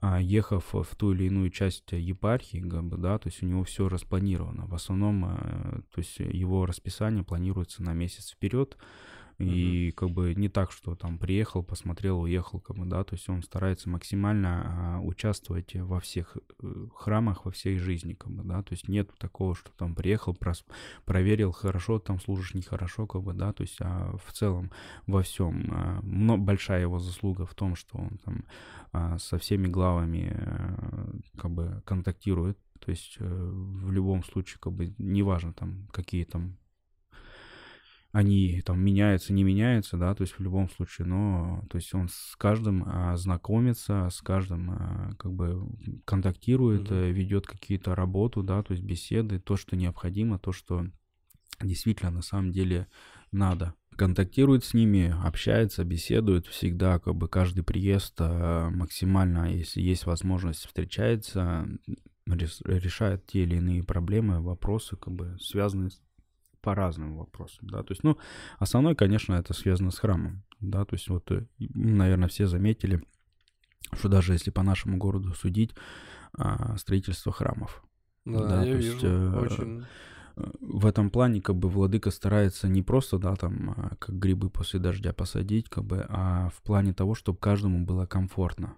а, ехав в ту или иную часть епархии, как бы, да, то есть у него все распланировано, в основном, э, то есть его расписание планируется на месяц вперед, И как бы не так, что там приехал, посмотрел, уехал, как бы, да, то есть он старается максимально а, участвовать во всех э, храмах, во всей жизни, как бы, да, то есть нет такого, что там приехал, прос, проверил, хорошо там служишь, нехорошо, как бы, да, то есть а в целом во всем а, но большая его заслуга в том, что он там а, со всеми главами а, как бы контактирует, то есть э, в любом случае, как бы, неважно там, какие там они там меняются, не меняются, да, то есть в любом случае, но, то есть он с каждым а, знакомится, с каждым а, как бы контактирует, mm-hmm. ведет какие-то работу, да, то есть беседы, то, что необходимо, то, что действительно на самом деле надо. Контактирует с ними, общается, беседует всегда, как бы каждый приезд а, максимально, если есть возможность, встречается, решает те или иные проблемы, вопросы, как бы связанные с по разным вопросам, да, то есть, ну, основной, конечно, это связано с храмом, да, то есть вот, э, наверное, все заметили, что даже если по нашему городу судить, а, строительство храмов. Да, да я то вижу, есть, э, очень... В этом плане, как бы, владыка старается не просто, да, там, а, как грибы после дождя посадить, как бы, а в плане того, чтобы каждому было комфортно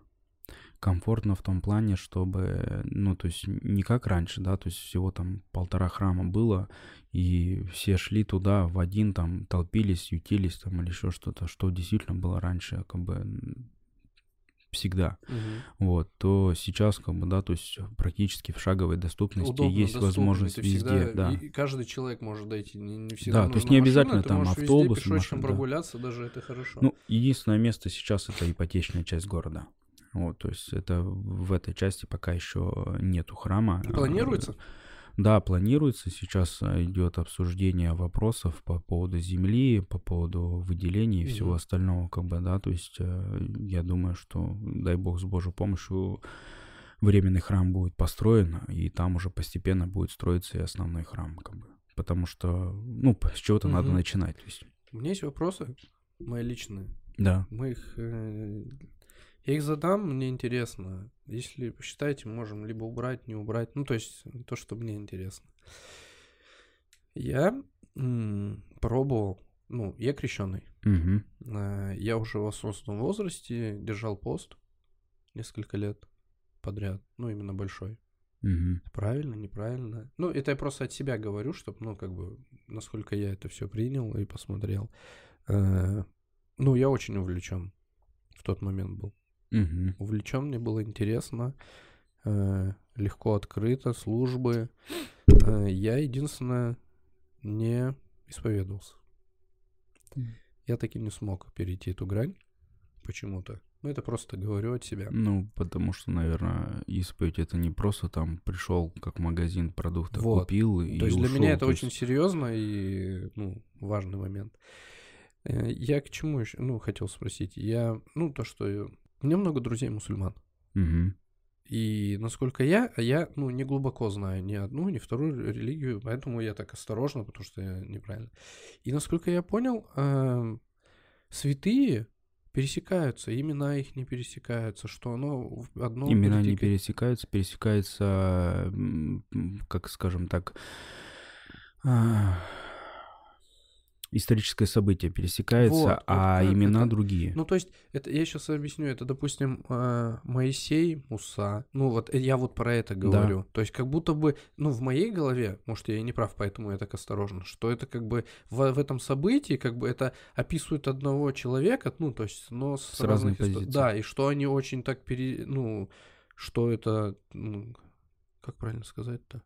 комфортно в том плане, чтобы, ну, то есть не как раньше, да, то есть всего там полтора храма было, и все шли туда в один, там, толпились, ютились там или еще что-то, что действительно было раньше, как бы всегда, угу. вот, то сейчас, как бы, да, то есть практически в шаговой доступности Удобно, есть доступно, возможность везде, всегда, да. И каждый человек может дойти, не, не всегда Да, то есть не обязательно машина, там автобус, везде машина, прогуляться, да. даже это хорошо. Ну, единственное место сейчас это ипотечная часть города. Вот, то есть это в этой части пока еще нету храма. Планируется? Да, планируется. Сейчас идет обсуждение вопросов по поводу земли, по поводу выделения и угу. всего остального, как бы, да. То есть э, я думаю, что, дай бог, с Божьей помощью временный храм будет построен, и там уже постепенно будет строиться и основной храм, как бы. Потому что, ну, с чего-то угу. надо начинать. То есть. У меня есть вопросы, мои личные. Да. Мы их э, я их задам, мне интересно. Если посчитаете, можем либо убрать, не убрать. Ну, то есть то, что мне интересно. Я м- пробовал, ну, я крещенный. Угу. Я уже в осознанном возрасте держал пост несколько лет подряд. Ну, именно большой. Угу. Правильно, неправильно. Ну, это я просто от себя говорю, чтобы, ну, как бы, насколько я это все принял и посмотрел. Э, ну, я очень увлечен в тот момент был. Угу. Увлечен, мне было интересно, э, легко открыто, службы. Э, я единственное не исповедовался. Я таки не смог перейти эту грань почему-то. Ну, это просто говорю от себя. Ну, потому что, наверное, исповедь это не просто там пришел как магазин продуктов, вот. купил и То есть ушел, для меня это очень есть... серьезно и ну, важный момент. Э, я к чему еще, ну, хотел спросить. Я, ну, то, что у меня много друзей мусульман. Угу. И насколько я, а я, ну, не глубоко знаю ни одну, ни вторую религию, поэтому я так осторожно, потому что я неправильно. И насколько я понял, э, святые пересекаются, имена их не пересекаются, что оно одно... Имена не пересекаются, пересекаются, как скажем так, а, историческое событие пересекается, вот, а вот имена это? другие. Ну, то есть, это я сейчас объясню, это, допустим, а, Моисей, Муса. Ну, вот я вот про это говорю. Да. То есть, как будто бы, ну, в моей голове, может, я и не прав, поэтому я так осторожно, что это как бы в, в этом событии, как бы это описывает одного человека, ну, то есть, но с, с разных позиций. Да, и что они очень так пере... Ну, что это... Ну, как правильно сказать-то?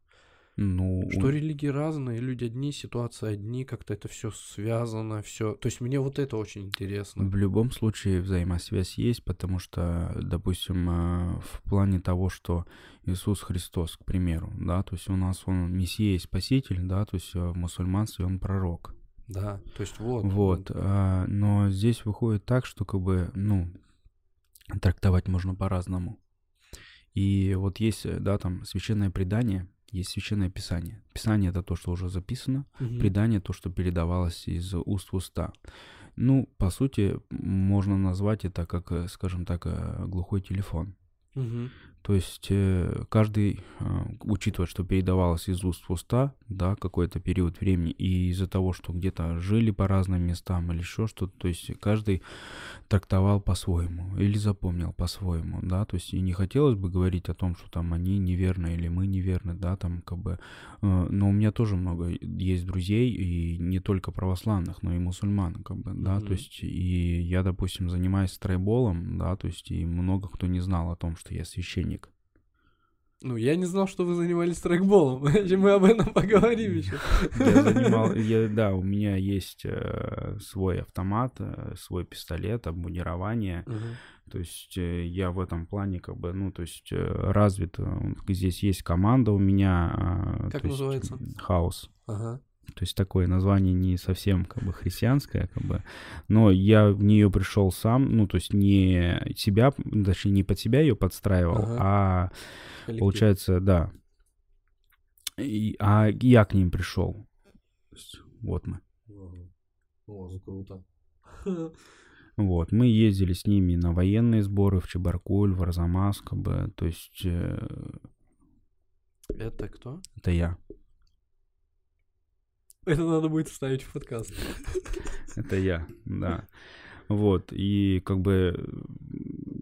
Ну, что религии разные, люди одни, ситуации одни, как-то это все связано, все. То есть мне вот это очень интересно. В любом случае взаимосвязь есть, потому что, допустим, э, в плане того, что Иисус Христос, к примеру, да, то есть у нас он Мессия и Спаситель, да, то есть э, в мусульманстве он пророк. Да, то есть вот. Вот, а, но здесь выходит так, что как бы, ну, трактовать можно по-разному. И вот есть, да, там священное предание, есть священное писание. Писание это то, что уже записано, угу. предание то, что передавалось из уст в уста. Ну, по сути, можно назвать это как, э, скажем так, э, глухой телефон. Угу. То есть э, каждый, э, учитывая, что передавалось из уст в уста, да, какой-то период времени, и из-за того, что где-то жили по разным местам или еще что-то, то есть каждый трактовал по-своему или запомнил по-своему, да, то есть и не хотелось бы говорить о том, что там они неверны или мы неверны, да, там как бы, э, но у меня тоже много есть друзей, и не только православных, но и мусульман, как бы, да, mm-hmm. то есть и я, допустим, занимаюсь страйболом, да, то есть и много кто не знал о том, что я священник, ну, я не знал, что вы занимались трекболом. Мы об этом поговорим еще. Я занимал, я, да, у меня есть э, свой автомат, э, свой пистолет, обмундирование. Угу. То есть э, я в этом плане как бы, ну, то есть э, развит. Э, здесь есть команда у меня. Э, как называется? Хаус. Ага. То есть такое название не совсем как бы христианское, как бы, но я в нее пришел сам, ну то есть не себя, даже не под себя ее подстраивал, ага. а Коллектив. получается, да, и, а я к ним пришел. Вот мы. О, круто. Вот, мы ездили с ними на военные сборы в Чебаркуль, в Арзамас, как бы, то есть... Э... Это кто? Это я. Это надо будет вставить в подкаст. Это я, да. Вот, и как бы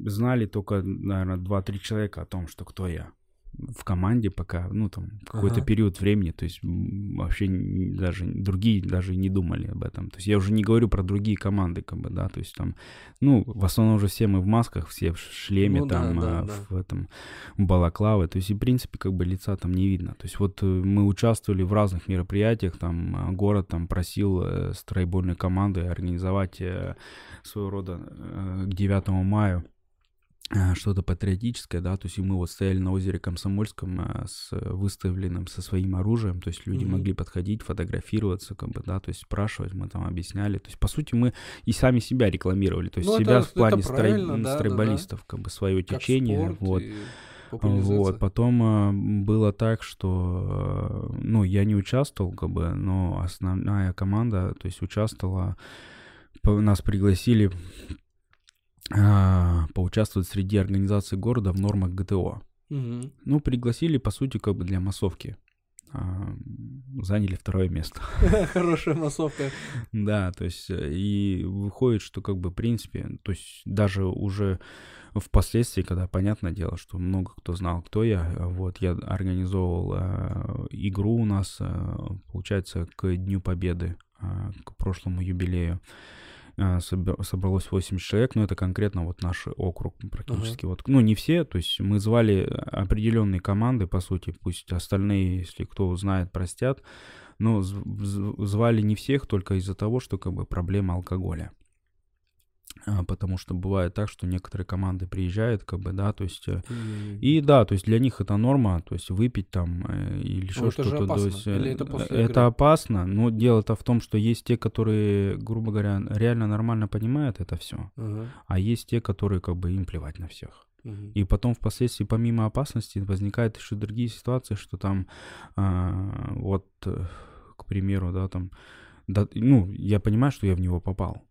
знали только, наверное, два-три человека о том, что кто я в команде пока, ну, там, какой-то ага. период времени, то есть вообще даже другие даже не думали об этом. То есть я уже не говорю про другие команды, как бы, да, то есть там, ну, в основном уже все мы в масках, все в шлеме, ну, там, да, да, а, в да. этом, балаклавы, то есть, и, в принципе, как бы лица там не видно. То есть вот э, мы участвовали в разных мероприятиях, там, а, город там просил э, стройбольной команды организовать э, своего рода к 9 мая Э, что-то патриотическое, да, то есть и мы вот стояли на озере Комсомольском э, с выставленным со своим оружием, то есть люди mm-hmm. могли подходить, фотографироваться, как бы, да, то есть спрашивать, мы там объясняли, то есть по сути мы и сами себя рекламировали, то есть ну, себя это, в плане строй... да, стройболистов, да, да. как бы свое как течение, вот. Вот, потом э, было так, что, э, ну, я не участвовал, как бы, но основная команда, то есть участвовала, нас пригласили а, поучаствовать среди организаций города в нормах ГТО. Угу. Ну, пригласили, по сути, как бы для массовки. А, заняли второе место. Хорошая массовка. Да, то есть э, и выходит, что как бы в принципе, то есть даже уже впоследствии, когда понятное дело, что много кто знал, кто я, вот я организовывал э, игру у нас, э, получается, к Дню Победы, э, к прошлому юбилею. А, собралось 80 человек, но это конкретно вот наш округ практически. Uh-huh. Вот, ну, не все, то есть мы звали определенные команды, по сути, пусть остальные, если кто знает, простят, но звали не всех только из-за того, что как бы проблема алкоголя. А, потому что бывает так, что некоторые команды приезжают, как бы, да, то есть, mm. и да, то есть для них это норма, то есть выпить там э, или еще ну, что-то. То есть, или это, это игры? опасно, но дело-то в том, что есть те, которые, грубо говоря, реально нормально понимают это все, uh-huh. а есть те, которые как бы им плевать на всех. И потом впоследствии, помимо опасности, возникают еще другие ситуации, что там, а, вот, к примеру, да, там, да, ну, я понимаю, что я в него попал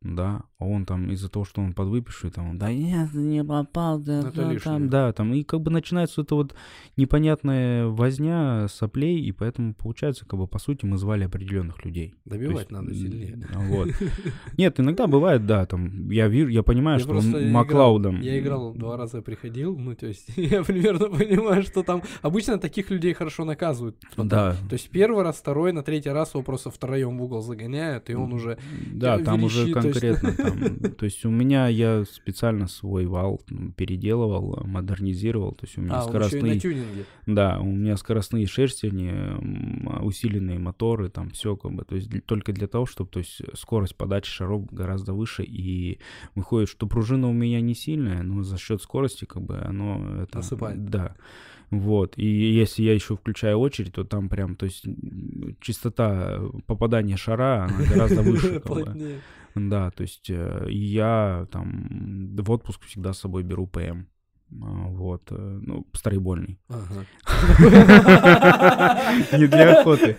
да, а он там из-за того, что он подвыпивший, там, да нет, не попал, да, это да, там, да, там, и как бы начинается это вот непонятная возня соплей, и поэтому получается, как бы, по сути, мы звали определенных людей. Добивать есть, надо сильнее. Вот. Нет, иногда бывает, да, там, я вижу, я понимаю, я что он Маклаудом... Я играл два раза, приходил, ну, то есть, я примерно понимаю, что там, обычно таких людей хорошо наказывают. Да. То есть, первый раз, второй, на третий раз его просто втроем в угол загоняют, и он уже... Да, там уже конкретно там. То есть у меня я специально свой вал переделывал, модернизировал. То есть у меня а, скоростные... Да, у меня скоростные шерстяни, усиленные моторы, там все как бы. То есть только для того, чтобы то есть, скорость подачи шаров гораздо выше. И выходит, что пружина у меня не сильная, но за счет скорости как бы оно... Это, Насыпает. Да. Вот. И если я еще включаю очередь, то там прям, то есть частота попадания шара, она гораздо выше. Да, то есть э, я там в отпуск всегда с собой беру ПМ. А, Вот, э, ну, стрейбольный. Ага. Не для охоты.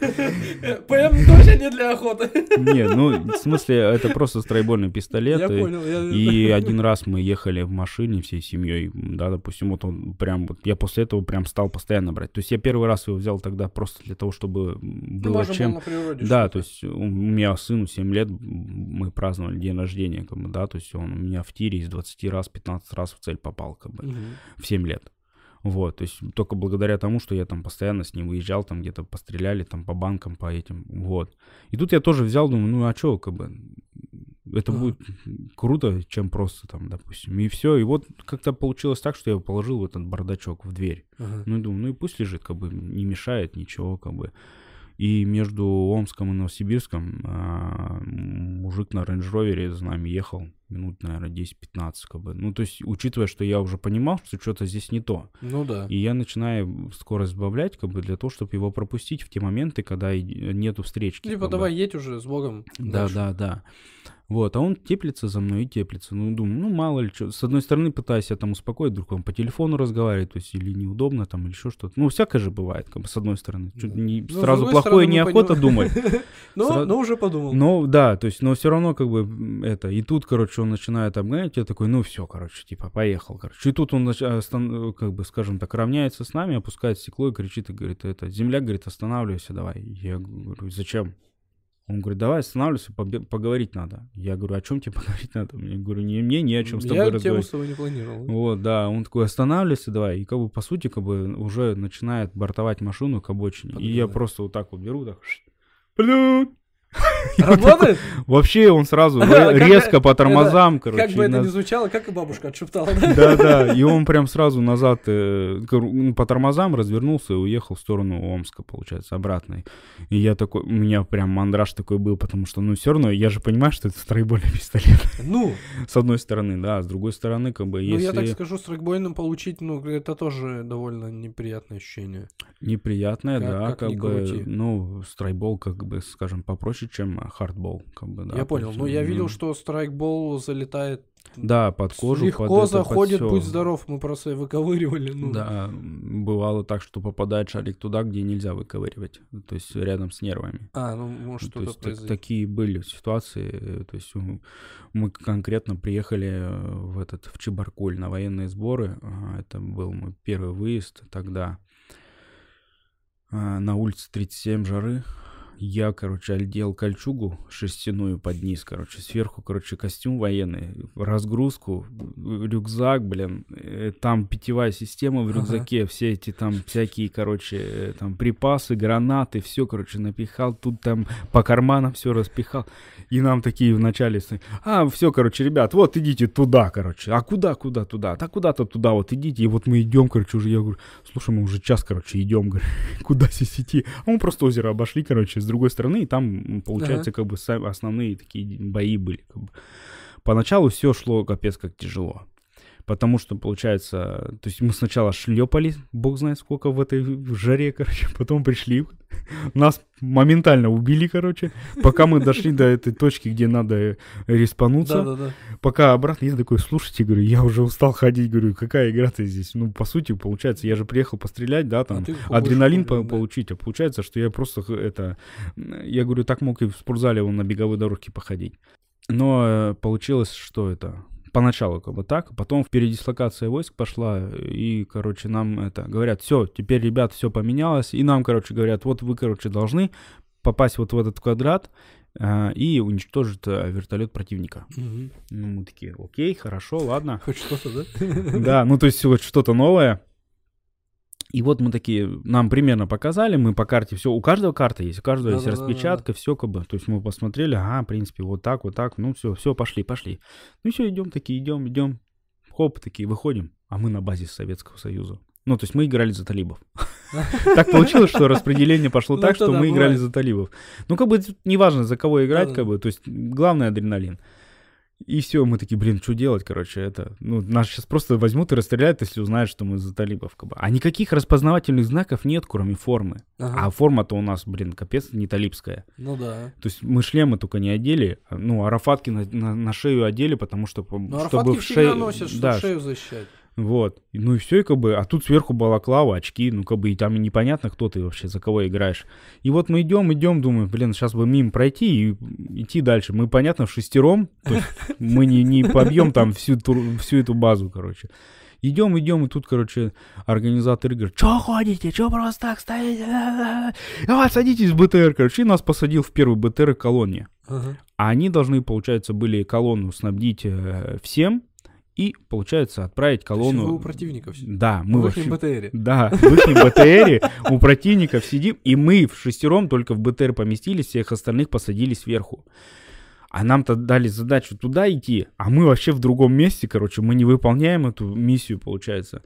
Прям тоже не для охоты. Не, ну, в смысле, это просто стрейбольный пистолет. Я и- понял. И один раз мы ехали в машине всей семьей, да, допустим, вот он прям, вот я после этого прям стал постоянно брать. То есть я первый раз его взял тогда просто для того, чтобы Ну, было чем. Да, то есть у меня сыну 7 лет, мы праздновали день рождения, как бы, да, то есть он у меня в тире из 20 раз, 15 раз в цель попал, как бы. В 7 лет. Вот, то есть только благодаря тому, что я там постоянно с ним выезжал, там где-то постреляли, там по банкам, по этим, вот. И тут я тоже взял, думаю, ну а что, как бы, это Ага. будет круто, чем просто там, допустим. И все, и вот как-то получилось так, что я положил в этот бардачок в дверь. Ага. Ну и думаю, ну и пусть лежит, как бы не мешает ничего, как бы. И между Омском и Новосибирском а, мужик на рейндж за нами ехал минут, наверное, 10-15, как бы. Ну, то есть, учитывая, что я уже понимал, что что-то здесь не то. Ну да. И я начинаю скорость сбавлять, как бы, для того, чтобы его пропустить в те моменты, когда нету встречки. Типа, как бы. давай едь уже с Богом. Да, дальше. да, да. Вот, а он теплится за мной и теплится. Ну, думаю, ну, мало ли что. С одной стороны, пытаюсь я там успокоить, вдруг он по телефону разговаривает, то есть, или неудобно там, или еще что-то. Ну, всякое же бывает, как бы, с одной стороны. Да. не- Ну, с сразу плохое мы неохота думать. Ну, Сра- ну, уже подумал. Ну, да, то есть, но все равно, как бы, это, и тут, короче, он начинает обгонять, я такой, ну, все, короче, типа, поехал, короче. И тут он, нач- остан- как бы, скажем так, равняется с нами, опускает стекло и кричит, и говорит, это, земля, говорит, останавливайся, давай. Я говорю, зачем? Он говорит, давай останавливайся, поговорить надо. Я говорю, о чем тебе поговорить надо? Я говорю, не, мне не о чем с тобой Я тему разговаривать. с тобой не планировал. Вот, да, он такой, останавливайся, давай. И как бы, по сути, как бы, уже начинает бортовать машину к обочине. И я просто вот так вот беру, так, блин, Работает? Вообще он сразу резко по тормозам, короче. Как бы это ни звучало, как и бабушка отшептала, да? Да, да, и он прям сразу назад э, ну, по тормозам развернулся и уехал в сторону Омска, получается, обратно. И я такой, у меня прям мандраж такой был, потому что, ну, все равно, я же понимаю, что это страйбольный пистолет. Ну, С одной стороны, да, с другой стороны, как бы, ну я так если скажу, с трекбойным получить, ну, это тоже довольно неприятное ощущение. неприятное, да, как бы, ну, страйбол, как бы, скажем, попроще, чем хардбол, как бы, да. я понял, но я ну, видел, что страйкбол залетает Да, под кожу, легко под это, под заходит, всё. будь здоров, мы просто выковыривали, ну. Да, бывало так, что попадает шарик туда, где нельзя выковыривать, то есть рядом с нервами. А, ну, может, то что-то есть так- такие были ситуации, э, то есть м, мы конкретно приехали э, в этот в Чебаркуль на военные сборы, это был мой первый выезд тогда А, на улице 37 жары. Я, короче, одел кольчугу шерстяную под низ, короче, сверху, короче, костюм военный, разгрузку, рюкзак, блин, э, там питьевая система в Ага. рюкзаке, все эти там всякие, короче, э, там припасы, гранаты, все, короче, напихал, тут там по карманам все распихал. И нам такие вначале, а, все, короче, ребят, вот идите туда, короче, а куда, куда, туда, да куда-то туда, вот идите, и вот мы идем, короче, уже, я говорю, слушай, мы уже час, короче, идем, говорю, куда здесь идти? А мы просто озеро обошли, короче, другой стороны, и там, получается, как бы основные такие бои были. как бы. Поначалу все шло капец как тяжело. Потому что, получается, то есть мы сначала шлепали, бог знает сколько в этой жаре, короче, потом пришли, нас моментально убили, короче, пока мы дошли до этой точки, где надо респануться, Да-да-да. пока обратно, я такой, слушайте, говорю, я уже устал ходить, говорю, какая игра-то здесь? Ну, по сути, получается, я же приехал пострелять, да, там, А адреналин по- получить, а получается, что я просто х- это, я говорю, так мог и в спортзале вон на беговой дорожке походить. Но э, получилось, что это, поначалу как бы так, потом передислокация войск пошла, и, короче, нам это, говорят, все, теперь, ребят, все поменялось, и нам, короче, говорят, вот вы, короче, должны попасть вот в этот квадрат э, и уничтожить э, вертолет противника. Мгм. Ну, мы такие, окей, хорошо, ладно. Хоть что-то, да? Да, ну то есть вот что-то новое. И вот мы такие, нам примерно показали, мы по карте все, у каждого карта есть, у каждого есть распечатка, все как бы, то есть мы посмотрели, ага, в принципе, вот так, вот так, ну все, все, пошли, пошли. Ну все, идем такие, идем, идем, хоп, такие, выходим, а мы на базе Советского Союза. Ну, то есть мы играли за талибов. Так получилось, что распределение пошло Ну, так, что мы играли за талибов. Ну, как бы неважно, за кого играть, как бы, то есть главное адреналин. И все, мы такие, блин, что делать, короче, это, ну, нас сейчас просто возьмут и расстреляют, если узнают, что мы за талибов, как бы. А никаких распознавательных знаков нет, кроме формы. Ага. А форма-то у нас, блин, капец, не талибская. Ну да. То есть мы шлемы только не одели, ну, арафатки на, на- на шею одели, потому что, Ну, чтобы в шею... носят, чтобы да, шею защищать. Вот. Ну и все, и как бы, а тут сверху балаклава, очки, ну как бы и там и непонятно, кто ты вообще, за кого играешь. И вот мы идем, идем, думаю, блин, сейчас бы мимо пройти и идти дальше. Мы, понятно, в шестером, то есть мы не, не побьем там всю, всю эту базу, короче. Идем, идем, и тут, короче, организатор игр, что ходите, что просто так стоите, давай садитесь в БТР, короче, и нас посадил в первый БТР колонне. Ага. А они должны, получается, были колонну снабдить э, всем и, получается, отправить колонну... вы у противников? Да, мы в вообще... БТРе. Да, в их БТРе у противников сидим, и мы в шестером только в БТР поместились, всех остальных посадили сверху. А нам-то дали задачу туда идти, а мы вообще в другом месте, короче, мы не выполняем эту миссию, получается.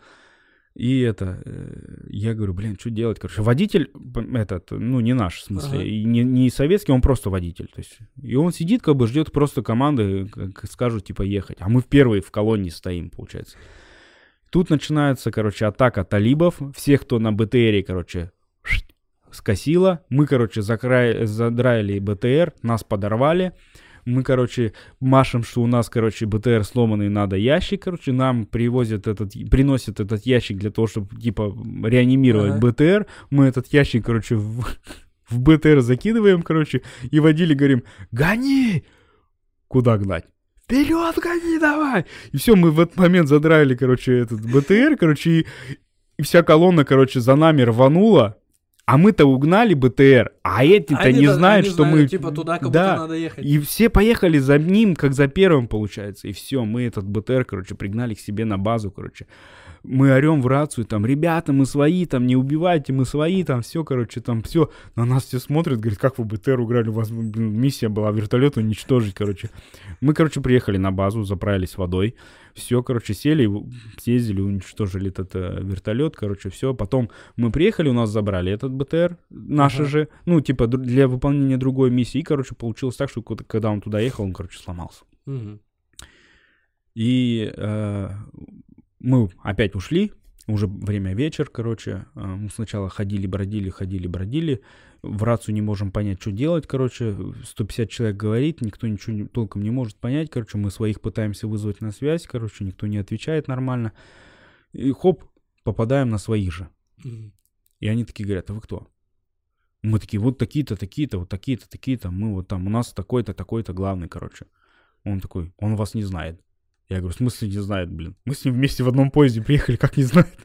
И это, э, я говорю, блин, что делать, короче. Водитель этот, ну, не наш, в смысле, Ага. и не, не советский, он просто водитель. То есть, и он сидит, как бы ждет просто команды, как скажут, типа, ехать. А мы в первой в колонии стоим, получается. Тут начинается, короче, атака талибов. Всех, кто на БТРе, короче, скосило. Мы, короче, закрай, задраили БТР, нас подорвали. Мы, короче, машем, что у нас, короче, БТР сломанный, надо ящик, короче, нам привозят этот, приносят этот ящик для того, чтобы, типа, реанимировать Ага. БТР. Мы этот ящик, короче, в, в БТР закидываем, короче, и водили, говорим, гони! Куда гнать? Вперед гони давай! И все, мы в этот момент задрали, короче, этот БТР, короче, и, и вся колонна, короче, за нами рванула. А мы-то угнали БТР, а эти-то не знают, они что мы... Типа туда как Да. будто надо ехать. И все поехали за ним, как за первым, получается. И все, мы этот БТР, короче, пригнали к себе на базу, короче. Мы орем в рацию, там, ребята, мы свои, там, не убивайте, мы свои, там, все, короче, там, все. На нас все смотрят, говорят, как вы БТР уграли, у вас блин, миссия была вертолет уничтожить, короче. Мы, короче, приехали на базу, заправились водой, все, короче, сели, съездили, уничтожили этот э, вертолет, короче, все. Потом мы приехали, у нас забрали этот БТР, наш Ага. же, ну, типа, для выполнения другой миссии. И, короче, получилось так, что когда он туда ехал, он, короче, сломался. Мгм. И э, мы опять ушли, уже время вечер, короче. Э, Мы сначала ходили, бродили, ходили, бродили. В рацию не можем понять, что делать, короче. 150 человек говорит, никто ничего не- толком не может понять, короче. Мы своих пытаемся вызвать на связь, короче, никто не отвечает нормально. И хоп, попадаем на своих же. И они такие говорят, а вы кто? Мы такие, вот такие-то, такие-то, вот такие-то, такие-то. Мы вот там, у нас такой-то, такой-то главный, короче. Он такой, он вас не знает. Я говорю, в смысле не знает, блин? Мы с ним вместе в одном поезде приехали, как не знает?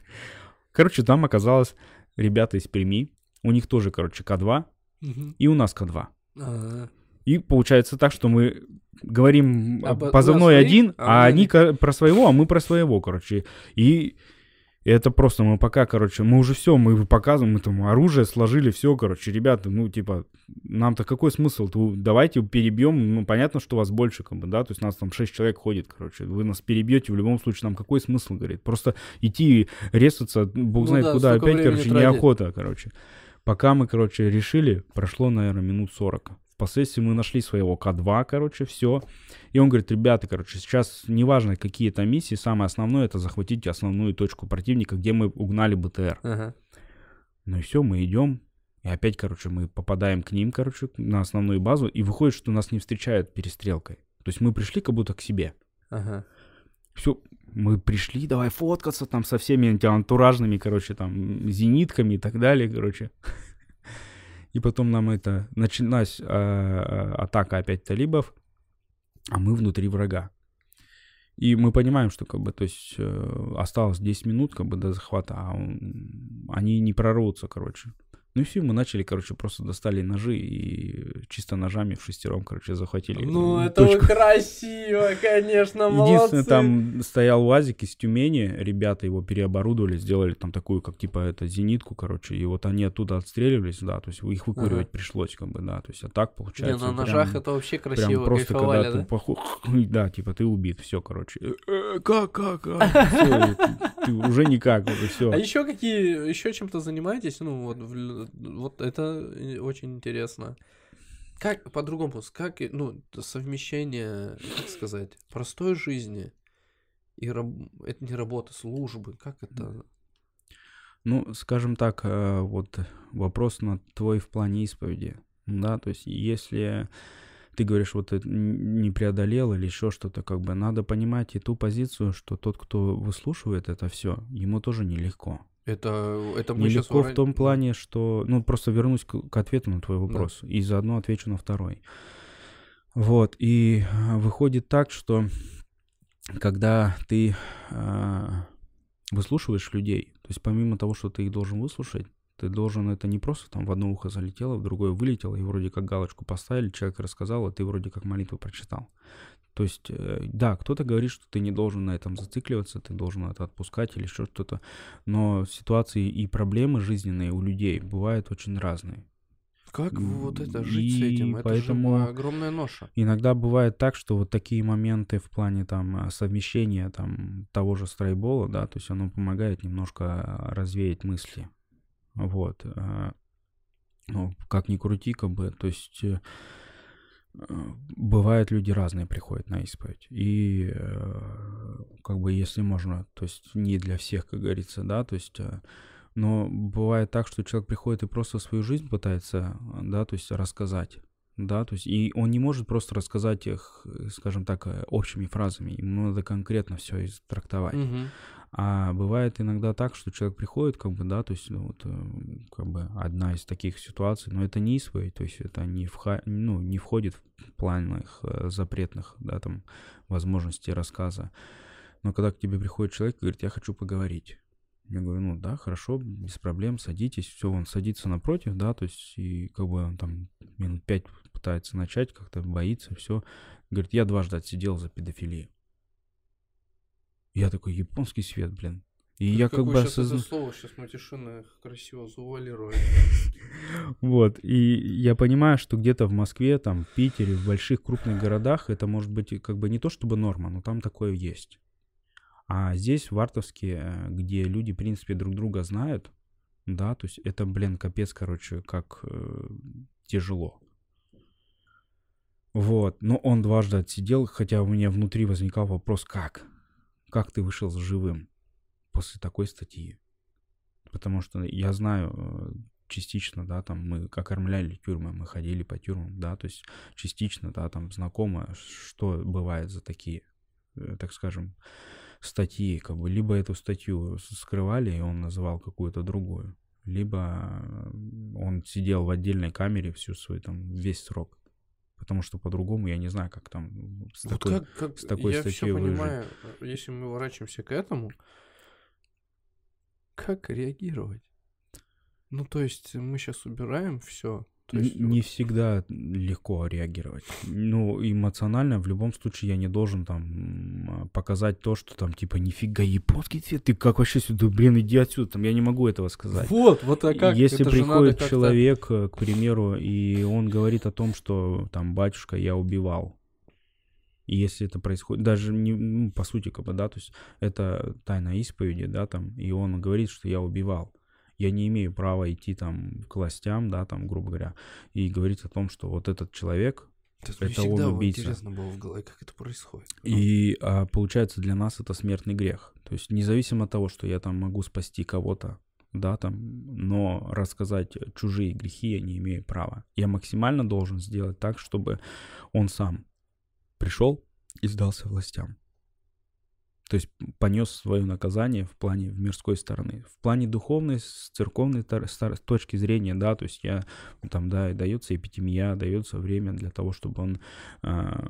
Короче, там оказалось ребята из Перми. У них тоже, короче, К2. Мгм. И у нас К2. А, И получается так, что мы говорим Об- позывной за своих, один, а а они ко- про своего, а мы про своего, короче. И это просто мы пока, короче, мы уже все, мы показываем, мы там оружие сложили, все, короче, ребята, ну, типа, нам-то какой смысл? Давайте перебьем, ну, понятно, что вас больше, как бы, да, то есть нас там 6 человек ходит, короче, вы нас перебьете, в любом случае, нам какой смысл, говорит, просто идти резаться, бог Ну знает да, куда, опять, короче, тратить. неохота, короче. Пока мы, короче, решили, прошло, наверное, минут 40. Впоследствии мы нашли своего К2, короче, все. И он говорит, ребята, короче, сейчас неважно, какие там миссии, самое основное это захватить основную точку противника, где мы угнали БТР. ага. Ну и все, мы идем. И опять, короче, мы попадаем к ним, короче, на основную базу, и выходит, что нас не встречают перестрелкой. То есть мы пришли как будто к себе. Ага. Все, мы пришли, давай фоткаться там со всеми эти антуражными, короче, там, зенитками и так далее, короче. И потом нам это, началась э, атака опять талибов, а мы внутри врага. И мы понимаем, что как бы, то есть э, осталось 10 минут как бы до захвата, а он- они не прорвутся, короче. Ну и все, мы начали, короче, просто достали ножи и чисто ножами в шестером, короче, захватили. Ну, это точку. красиво, конечно, молодцы. Единственное, там стоял УАЗик из Тюмени, ребята его переоборудовали, сделали там такую, как типа это зенитку, короче, и вот они оттуда отстреливались, да, то есть их выкуривать Ага. пришлось, как бы, да, то есть а так Не, получается. на прям- ножах это вообще прям красиво, просто кайфовали, когда да? ты поху- да, типа ты убит, все, короче. Э, э, Как, как, как? Всё, ты- уже никак, уже все. А еще какие, еще чем-то занимаетесь? Ну, вот, вот это э, очень интересно. Как, по-другому, как, э, ну, совмещение, как сказать, простой жизни и раб- это не работа, службы, как это? Ну, скажем так, э, вот вопрос на твой в плане исповеди. Да, то есть если ты говоришь, вот не преодолел или еще что-то, как бы надо понимать и ту позицию, что тот, кто выслушивает это все, ему тоже нелегко. Это, это мы сейчас Нелегко в том плане, что... Ну, просто вернусь к, к ответу на твой вопрос. И заодно отвечу на второй. Вот. И а, выходит так, что когда ты э, выслушиваешь людей, то есть помимо того, что ты их должен выслушать, ты должен, это не просто там в одно ухо залетело, в другое вылетело, и вроде как галочку поставили, человек рассказал, а ты вроде как молитву прочитал. То есть, э, да, кто-то говорит, что ты не должен на этом зацикливаться, ты должен это отпускать или еще что-то, но ситуации и проблемы жизненные у людей бывают очень разные. Как вот это жить и с этим? Это поэтому же огромная ноша. Иногда бывает так, что вот такие моменты в плане там э, совмещения там того же страйбола, да, то есть оно помогает немножко развеять мысли. Вот. Э, ну, как ни крути, как бы, то есть бывают люди разные приходят на исповедь. И э, как бы если можно, то есть не для всех, как говорится, да, то есть, э, но бывает так, что человек приходит и просто свою жизнь пытается, да, то есть рассказать. Да, то есть и он не может просто рассказать их, скажем так, э, общими фразами. Ему надо конкретно все трактовать. Угу. А бывает иногда так, что человек приходит, как бы, да, то есть, ну, вот, э, как бы, одна из таких ситуаций, но это не исповедь, то есть, это не, вха, ну, не входит в план их э, запретных, да, там, возможностей рассказа. Но когда к тебе приходит человек и говорит, я хочу поговорить, я говорю, ну да, хорошо, без проблем, садитесь. Все, он садится напротив, да, то есть, и как бы он там минут пять пытается начать, как-то боится, все. Говорит, я дважды отсидел за педофилию. Я такой, японский свет, блин. И это я как бы осознаю... слово сейчас Матишина красиво завуалирует. Вот, и я понимаю, что где-то в Москве, там, в Питере, в больших крупных городах это может быть как бы не то чтобы норма, но там такое есть. А здесь, в Артовске, э, где люди, в принципе, друг друга знают, да, то есть это, блин, капец, короче, как э, тяжело. Вот, но он дважды отсидел, хотя у меня внутри возникал вопрос, как? Как ты вышел живым после такой статьи? Потому что я знаю э, частично, да, там мы окормляли тюрьмы, мы ходили по тюрьмам, да, то есть частично, да, там знакомо, что бывает за такие, э, так скажем, статьи, как бы, либо эту статью скрывали, и он называл какую-то другую, либо он сидел в отдельной камере всю свою, там, весь срок потому что по-другому я не знаю, как там с вот такой, как, как, с такой я статьей все понимаю, если мы ворачиваемся к этому, как реагировать? Ну, то есть мы сейчас убираем все, есть... Не всегда легко реагировать. Ну, эмоционально в любом случае я не должен там показать то, что там типа нифига японский цвет, ты как вообще сюда, блин, иди отсюда, там я не могу этого сказать. Вот, вот а как? Если Это приходит человек, э, к примеру, и он говорит о том, что там батюшка, я убивал. И если это происходит, даже не, ну, по сути, как бы, да, то есть это тайна исповеди, да, там, и он говорит, что я убивал я не имею права идти там к властям, да, там, грубо говоря, и говорить о том, что вот этот человек, это, это он убийца. интересно было в голове, как это происходит. И а, получается для нас это смертный грех. То есть независимо от того, что я там могу спасти кого-то, да, там, но рассказать чужие грехи я не имею права. Я максимально должен сделать так, чтобы он сам пришел и сдался властям. То есть понес свое наказание в плане в мирской стороны. В плане духовной, с церковной точки зрения, да, то есть я там, да, дается эпитемия, дается время для того, чтобы он э,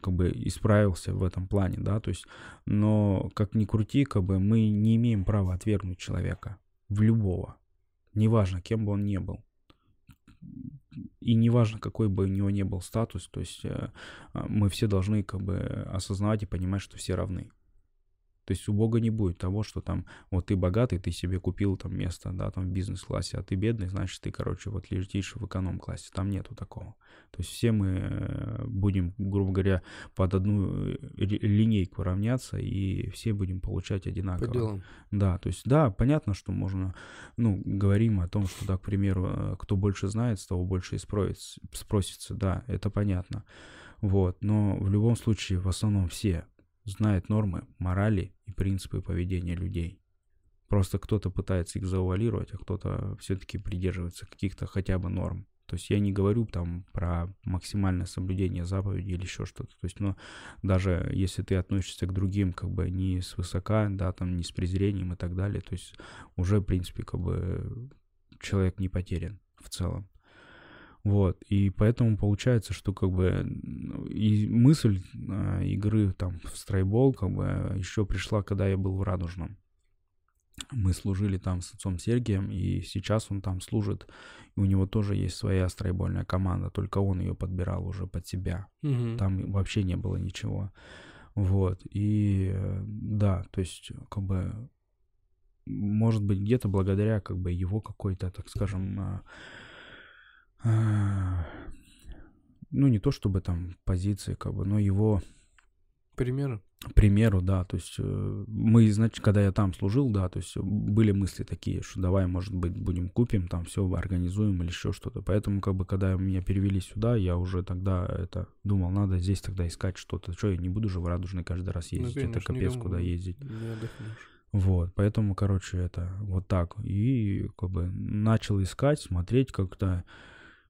как бы исправился в этом плане, да, то есть, но как ни крути, как бы мы не имеем права отвергнуть человека, в любого, неважно, кем бы он ни был. И неважно, какой бы у него ни был статус, то есть э, мы все должны как бы осознавать и понимать, что все равны. То есть у Бога не будет того, что там, вот ты богатый, ты себе купил там место, да, там в бизнес-классе, а ты бедный, значит, ты, короче, вот летишь в эконом-классе. Там нету такого. То есть все мы э, будем, грубо говоря, под одну э, линейку равняться, и все будем получать одинаково. По делам. Да, то есть, да, понятно, что можно, ну, говорим о том, что, да, к примеру, э, кто больше знает, с того больше и спросится, спросится, да, это понятно. Вот, но в любом случае, в основном все знает нормы, морали и принципы поведения людей. Просто кто-то пытается их завуалировать, а кто-то все-таки придерживается каких-то хотя бы норм То есть я не говорю там про максимальное соблюдение заповеди или еще что-то. То есть, ну, даже если ты относишься к другим как бы не с высока, да, там не с презрением и так далее, то есть уже, в принципе, как бы человек не потерян в целом. Вот, и поэтому получается, что как бы и мысль э, игры там в страйбол как бы еще пришла, когда я был в Радужном. Мы служили там с отцом Сергием, и сейчас он там служит. И у него тоже есть своя страйбольная команда, только он ее подбирал уже под себя. Мгм. Там вообще не было ничего. Вот, и э, да, то есть как бы может быть где-то благодаря как бы его какой-то, так скажем, а, а, ну не то чтобы там позиции, как бы, но его Примеры? примеру, да, то есть э, мы, значит, когда я там служил, да, то есть были мысли такие, что давай, может быть, будем купим, там все организуем или еще что-то. Поэтому, как бы, когда меня перевели сюда, я уже тогда это думал, надо здесь тогда искать что-то. Что я не буду же в Радужный каждый раз Ну, ездить, это конечно, капец никому куда ездить. Не отдохнешь. Вот, поэтому, короче, это вот так. И как бы начал искать, смотреть как-то.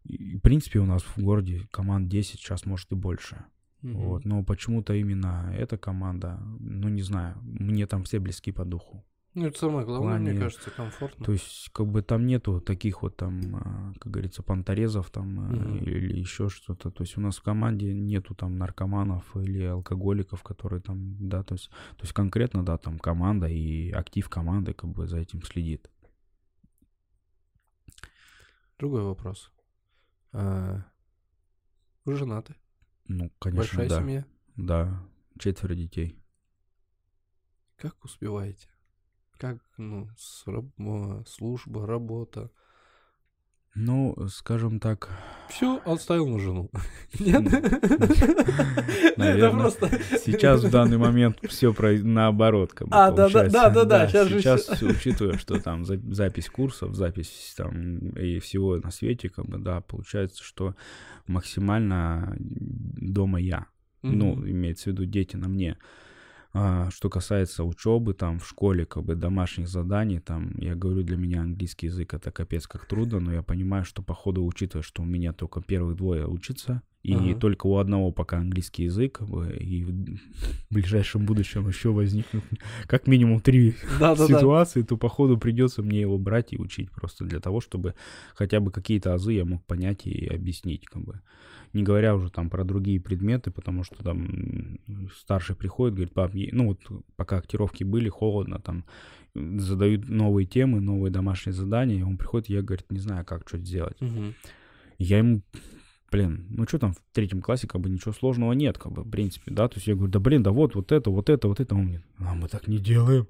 И, в принципе, у нас в городе команд 10, сейчас может и больше. Мгм. Вот, но почему-то именно эта команда, ну не знаю, мне там все близки по духу. Ну, это самое главное, мне плане- кажется, комфортно. То есть, как бы там нету таких вот там, а, как говорится, понторезов там Мгм. или еще что-то. То есть у нас в команде нету там наркоманов или алкоголиков, которые там, да, то есть, то есть конкретно, да, там команда и актив команды как бы за этим следит. Другой вопрос. Вы женаты? Ну, конечно, Большая да. семья? Да, четверо детей. Как успеваете? Как, ну, с раб- э, служба, работа? Ну, скажем так, Все, отставил на жену. Нет? Это Наверно. просто... Сейчас в данный момент все наоборот, как А, да, да, да, да, сейчас, учитывая, что там за- запись курсов, запись там и всего на свете, как бы, да, получается, что максимально дома я. Ну, имеется в виду дети на мне. А, что касается учебы, там, в школе, как бы, домашних заданий, там, я говорю, для меня английский язык это капец как трудно, но я понимаю, что, походу, учитывая, что у меня только первых двое учатся, и Ага. только у одного пока английский язык, как бы, и в ближайшем будущем еще возникнут как минимум три ситуации, то, походу, придется мне его брать и учить просто для того, чтобы хотя бы какие-то азы я мог понять и объяснить, как бы. Не говоря уже там про другие предметы, потому что там старший приходит, говорит, пап, ну вот пока актировки были, холодно, там задают новые темы, новые домашние задания, и он приходит, я, говорит, не знаю, как что сделать. Мгм. Я ему, блин, ну что там в третьем классе, как бы ничего сложного нет, как бы, в принципе, да, то есть я говорю, да блин, да вот, вот это, вот это, вот это, он мне, а мы так не делаем.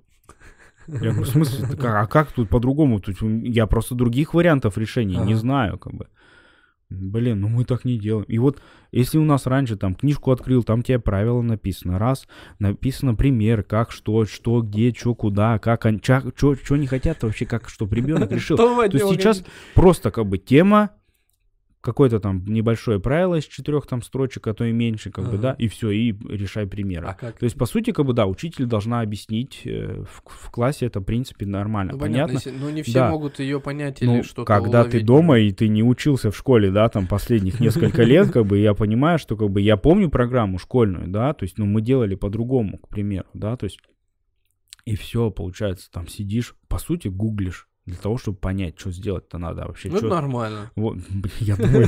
Я говорю, в смысле, а как тут по-другому? Тут я просто других вариантов решений не знаю, как бы. Блин, ну мы так не делаем. И вот если у нас раньше там книжку открыл, там тебе правила написано. Раз, написано пример, как, что, что, где, что, куда, как, они, что не хотят вообще, как, что ребенок решил. Что То сейчас просто как бы тема, какое-то там небольшое правило из четырех там строчек, а то и меньше, как бы, Ага. да, и все, и решай примеры. А как? То есть, по сути, как бы, да, учитель должна объяснить э, в, в классе это, в принципе, нормально. Ну, понятно. если- ну, не все Да. могут ее понять или Ну, что-то когда ты уловить. дома и ты не учился в школе, да, там последних несколько лет, как бы я понимаю, что как бы я помню программу школьную, да, то есть, ну, мы делали по-другому, к примеру, да, то есть, и все, получается, там сидишь, по сути, гуглишь для того, чтобы понять, что сделать-то надо вообще. Ну, это нормально. Вот, блин, я думаю.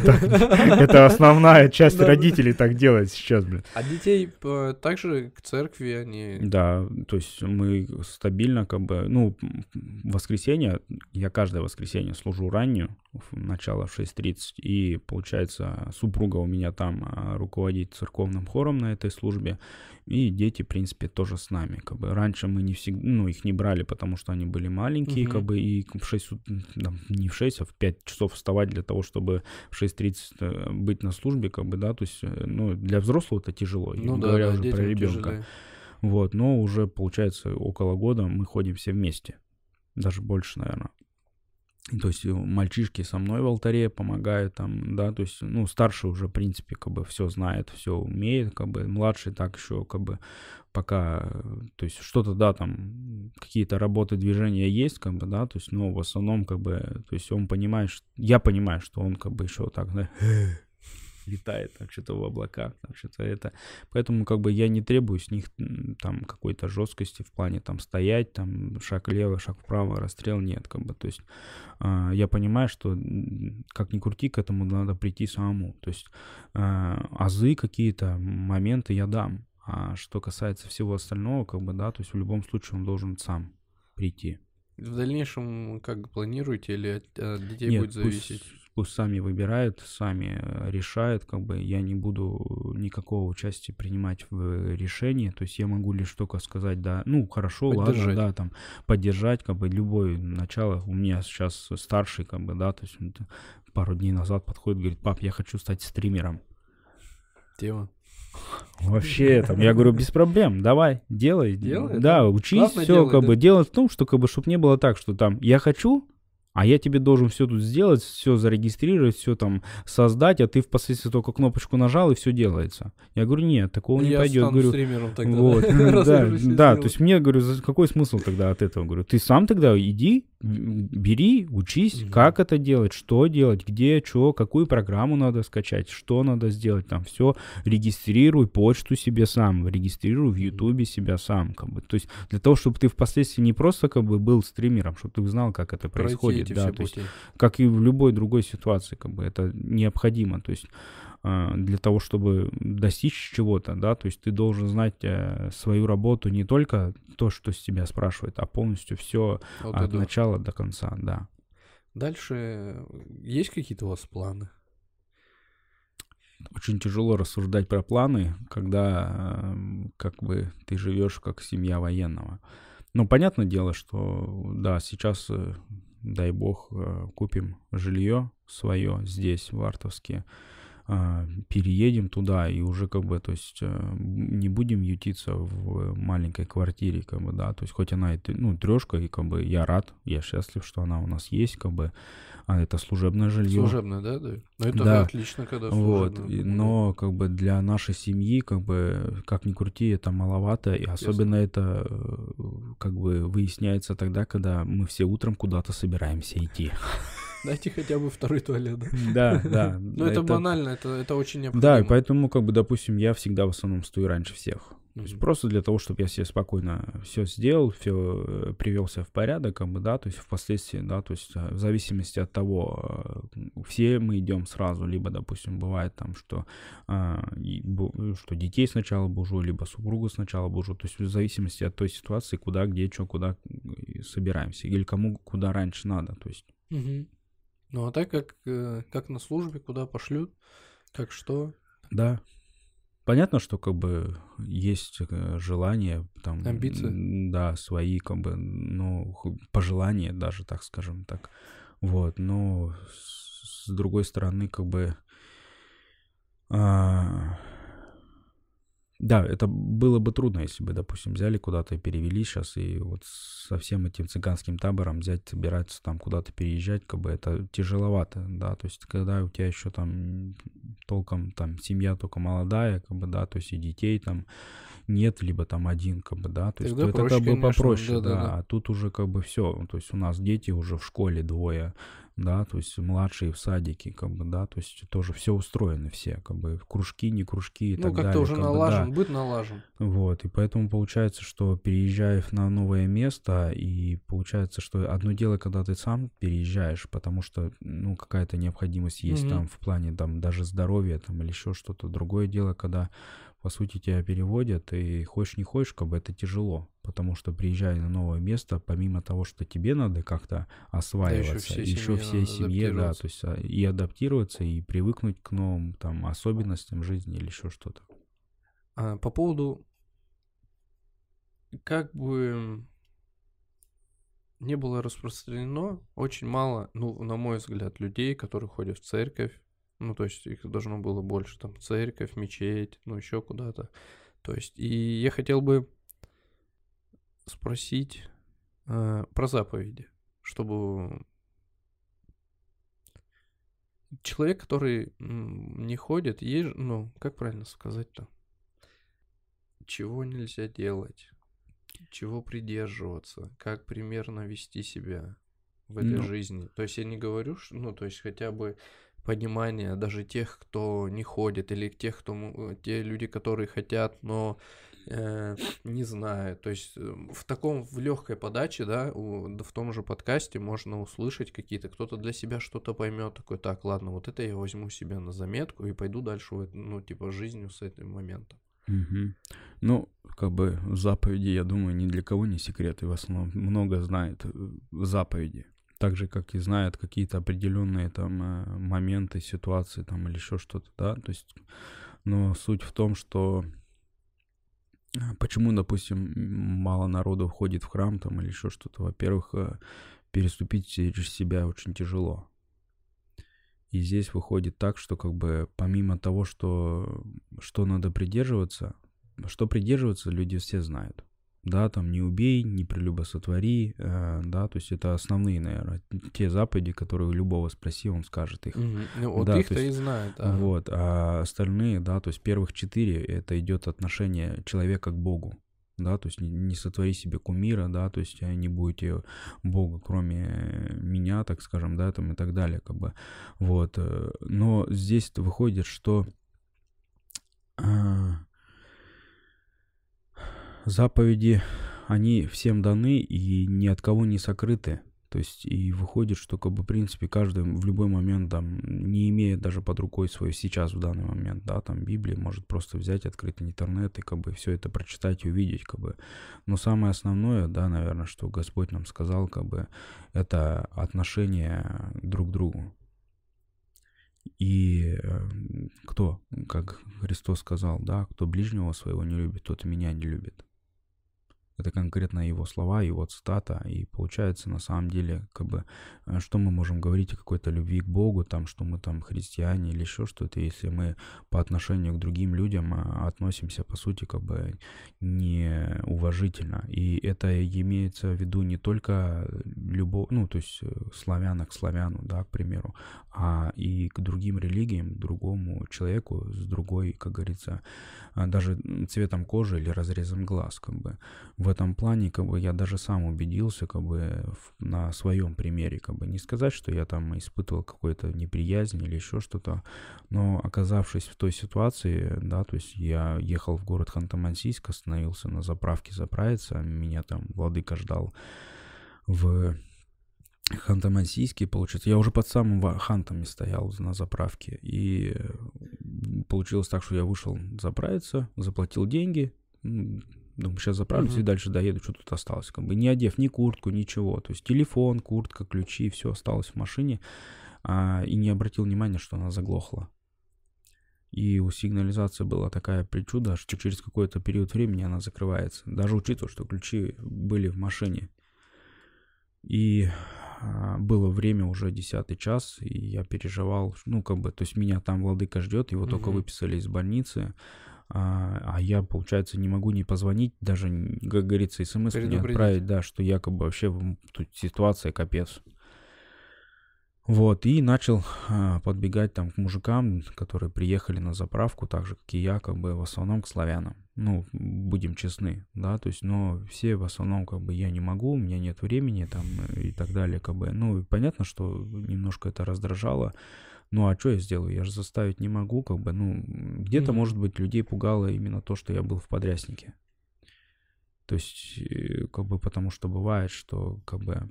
Это основная часть родителей так делает сейчас, блин. А детей э, также к церкви они... Да, то есть мы стабильно как бы, ну, воскресенье, я каждое воскресенье служу раннюю, в- начало в 6.30, и, получается, супруга у меня там а, руководит церковным хором на этой службе, и дети, в принципе, тоже с нами, как бы. Раньше мы не всегда, ну, их не брали, потому что они были маленькие, Мгм. как бы, и в 6, ут- там, не в 6, а в 5 часов вставать для того, чтобы в 6.30 э, быть на службе, как бы, да, то есть, э, ну, для взрослого это тяжело, Ну да, говоря да, уже про ребенка. тяжелее. Вот, но уже, получается, около года мы ходим все вместе. Даже больше, наверное. То есть э, мальчишки со мной в алтаре помогают там, да, то есть, ну, старший уже, в принципе, как бы все знает, все умеет, как бы, младший так еще, как бы, пока, то есть, что-то, да, там, какие-то работы, движения есть, как бы, да, то есть, но в основном, как бы, то есть, он понимает, что, я понимаю, что он, как бы, еще так, да, летает там что-то в облаках, там что-то это. Поэтому как бы я не требую с них там какой-то жесткости в плане там стоять, там шаг лево, шаг вправо, расстрел нет, как бы. То есть э, я понимаю, что как ни крути, к этому надо прийти самому. То есть э, азы какие-то, моменты я дам. А что касается всего остального, как бы, да, то есть в любом случае он должен сам прийти. В дальнейшем как планируете или от, от детей Нет, будет зависеть? Пусть, пусть сами выбирают, сами э, решают, как бы я не буду никакого участия принимать в решении, то есть я могу лишь только сказать, да, ну хорошо, ладно, да, там поддержать, как бы любое начало. У меня сейчас старший, как бы, да, то есть пару дней назад подходит, говорит, пап, я хочу стать стримером. Тема. Вообще, там, я говорю, без проблем, давай, делай. Делай. Да, учись, все, как да? бы, дело в том, что, как бы, чтобы не было так, что там, я хочу, а я тебе должен все тут сделать, все зарегистрировать, все там создать, а ты впоследствии только кнопочку нажал и все делается. Я говорю, нет, такого не я пойдет. Я говорю, стримером тогда. Вот, да, да, то есть мне, говорю, какой смысл тогда от этого? Говорю, ты сам тогда иди, бери, учись, угу. как это делать, что делать, где, что, какую программу надо скачать, что надо сделать, там все, регистрируй почту себе сам, регистрируй в Ютубе себя сам, как бы, то есть для того, чтобы ты впоследствии не просто как бы был стримером, чтобы ты знал, как это происходит, да, то есть, как и в любой другой ситуации, как бы это необходимо, то есть для того, чтобы достичь чего-то, да, то есть ты должен знать э, свою работу не только то, что с тебя спрашивает, а полностью все вот от начала до конца, да. Дальше э, есть какие-то у вас планы? Очень тяжело рассуждать про планы, когда э, как бы ты живешь как семья военного. Ну, понятное дело, что да, сейчас, дай бог, купим жилье свое здесь, в Артовске а, переедем туда и уже как бы, то есть э, не будем ютиться в маленькой квартире, как бы, да, то есть хоть она и, ну, трешка, и как бы я рад, я счастлив, что она у нас есть, как бы, а это служебное жилье. Служебное, да, да? Ну это да. отлично, когда Вот, но как бы для нашей семьи, как бы, как ни крути, это маловато, и особенно Ясно. это э, как бы выясняется тогда, когда мы все утром куда-то собираемся идти. Дайте хотя бы второй туалет. Да, да. Ну, это банально, это, это очень необходимо. Да, и поэтому, как бы, допустим, я всегда в основном стою раньше всех. То есть просто для того, чтобы я себе спокойно все сделал, все э, привел себя в порядок, как бы, да, то есть впоследствии, да, то есть э, в зависимости от того, э, все мы идем сразу, либо, допустим, бывает там, что, что детей сначала бужу, либо супругу сначала бужу, то есть в зависимости от той ситуации, куда, где, что, куда собираемся, или кому куда раньше надо, то есть. Угу. Ну а так как, э, как на службе, куда пошлют, как что. Да. Понятно, что как бы есть э, желание, там, амбиции, да, свои как бы, ну пожелания даже, так скажем так, вот. Но с другой стороны, как бы а, да, это было бы трудно, если бы, допустим, взяли куда-то и перевели сейчас, и вот со всем этим цыганским табором взять, собираться там куда-то переезжать, как бы это тяжеловато, да, то есть когда у тебя еще там толком там семья только молодая, как бы, да, то есть и детей там нет, либо там один, как бы, да, то есть Тогда это проще, как бы попроще, да, да, да, а тут уже как бы все, то есть у нас дети уже в школе двое, да, то есть младшие в садике, как бы, да, то есть тоже все устроены все, как бы, кружки, не кружки и ну, так далее. Ну, как-то уже налажен, бы, да. быт налажен. Вот, и поэтому получается, что переезжаешь на новое место, и получается, что одно дело, когда ты сам переезжаешь, потому что, ну, какая-то необходимость есть угу. там в плане, там, даже здоровья, там, или еще что-то. Другое дело, когда по сути, тебя переводят, и хочешь не хочешь, как бы это тяжело, потому что приезжая на новое место, помимо того, что тебе надо как-то осваиваться, да, еще, всей семье, да, то есть а, и адаптироваться, и привыкнуть к новым там особенностям жизни или еще что-то. А, по поводу, как бы не было распространено, очень мало, ну, на мой взгляд, людей, которые ходят в церковь, ну, то есть их должно было больше, там, церковь, мечеть, ну, еще куда-то. То есть, и я хотел бы спросить э, про заповеди, чтобы человек, который не ходит, есть, ну, как правильно сказать-то? Чего нельзя делать? Чего придерживаться? Как примерно вести себя в этой ну. жизни? То есть я не говорю, что, ну, то есть хотя бы понимание даже тех, кто не ходит, или тех, кто те люди, которые хотят, но э, не знаю. То есть э, в таком в легкой подаче, да, у, в том же подкасте можно услышать какие-то, кто-то для себя что-то поймет, такой, так, ладно, вот это я возьму себе на заметку и пойду дальше, ну, типа, жизнью с этим моментом. Угу. Ну, как бы заповеди, я думаю, ни для кого не секрет, и в основном много знает э, заповеди. Так же, как и знают какие-то определенные там э, моменты, ситуации там или еще что-то, да, то есть, но суть в том, что э, почему, допустим, мало народу входит в храм там или еще что-то, во-первых, переступить через себя очень тяжело, и здесь выходит так, что как бы помимо того, что, что надо придерживаться, что придерживаться, люди все знают. Да, там не убей, не прелюбосотвори, э, да, то есть это основные, наверное, те заповеди, которые у любого спроси, он скажет их. Mm-hmm. Ну, вот да, их-то и знает. Да. Вот, а остальные, да, то есть первых четыре, это идет отношение человека к Богу да, то есть не, не сотвори себе кумира, да, то есть не будете Бога, кроме меня, так скажем, да, там и так далее, как бы, вот, э, но здесь выходит, что э, заповеди, они всем даны и ни от кого не сокрыты, то есть и выходит, что как бы в принципе каждый в любой момент там, не имеет даже под рукой свою сейчас в данный момент, да, там Библии может просто взять, открыть интернет и как бы все это прочитать и увидеть, как бы. Но самое основное, да, наверное, что Господь нам сказал, как бы, это отношение друг к другу. И э, кто, как Христос сказал, да, кто ближнего своего не любит, тот и меня не любит. Это конкретно его слова, его цитата. И получается, на самом деле, как бы, э, что мы можем говорить о какой-то любви к Богу, там, что мы там христиане или еще что-то, если мы по отношению к другим людям а, относимся, по сути, как бы неуважительно. И это имеется в виду не только любовь, ну, то есть э, славяна к славяну, да, к примеру, а и к другим религиям, другому человеку с другой, как говорится, а, даже цветом кожи или разрезом глаз, как бы. В этом плане, как бы, я даже сам убедился, как бы, на своем примере, как бы, не сказать, что я там испытывал какую-то неприязнь или еще что-то, но оказавшись в той ситуации, да, то есть я ехал в город Ханты-Мансийск, остановился на заправке заправиться, меня там владыка ждал в Ханты-Мансийский, получается. Я уже под самым Хантами стоял на заправке. И получилось так, что я вышел заправиться, заплатил деньги. Думаю, сейчас заправлюсь uh-huh. и дальше доеду, что тут осталось. Как бы не одев ни куртку, ничего. То есть телефон, куртка, ключи, все осталось в машине. А, и не обратил внимания, что она заглохла. И у сигнализации была такая причуда, что через какой-то период времени она закрывается. Даже учитывая, что ключи были в машине. И а, было время уже десятый час, и я переживал, ну, как бы, то есть меня там владыка ждет, его угу. только выписали из больницы, а, а я, получается, не могу не позвонить, даже, как говорится, смс не отправить, да, что якобы вообще тут ситуация капец. Вот, и начал а, подбегать там к мужикам, которые приехали на заправку, так же, как и я, как бы в основном к славянам. Ну, будем честны, да, то есть, но все в основном, как бы, я не могу, у меня нет времени, там, и так далее, как бы. Ну, понятно, что немножко это раздражало, ну, а что я сделаю? Я же заставить не могу, как бы, ну, где-то, mm-hmm. может быть, людей пугало именно то, что я был в подряснике. То есть, э, как бы, потому что бывает, что, как бы,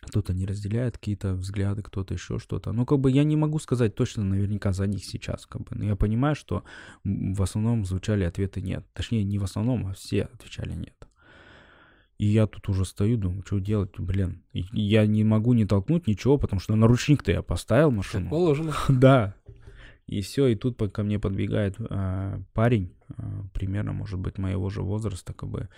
кто-то не разделяет какие-то взгляды, кто-то еще что-то. Ну, как бы я не могу сказать точно наверняка за них сейчас, как бы. Но я понимаю, что в основном звучали ответы нет. Точнее, не в основном, а все отвечали нет. И я тут уже стою, думаю, что делать, блин. Я не могу не толкнуть ничего, потому что наручник-то я поставил машину. положено. да. И все, и тут ко мне подбегает а, парень, а, примерно, может быть, моего же возраста, как бы,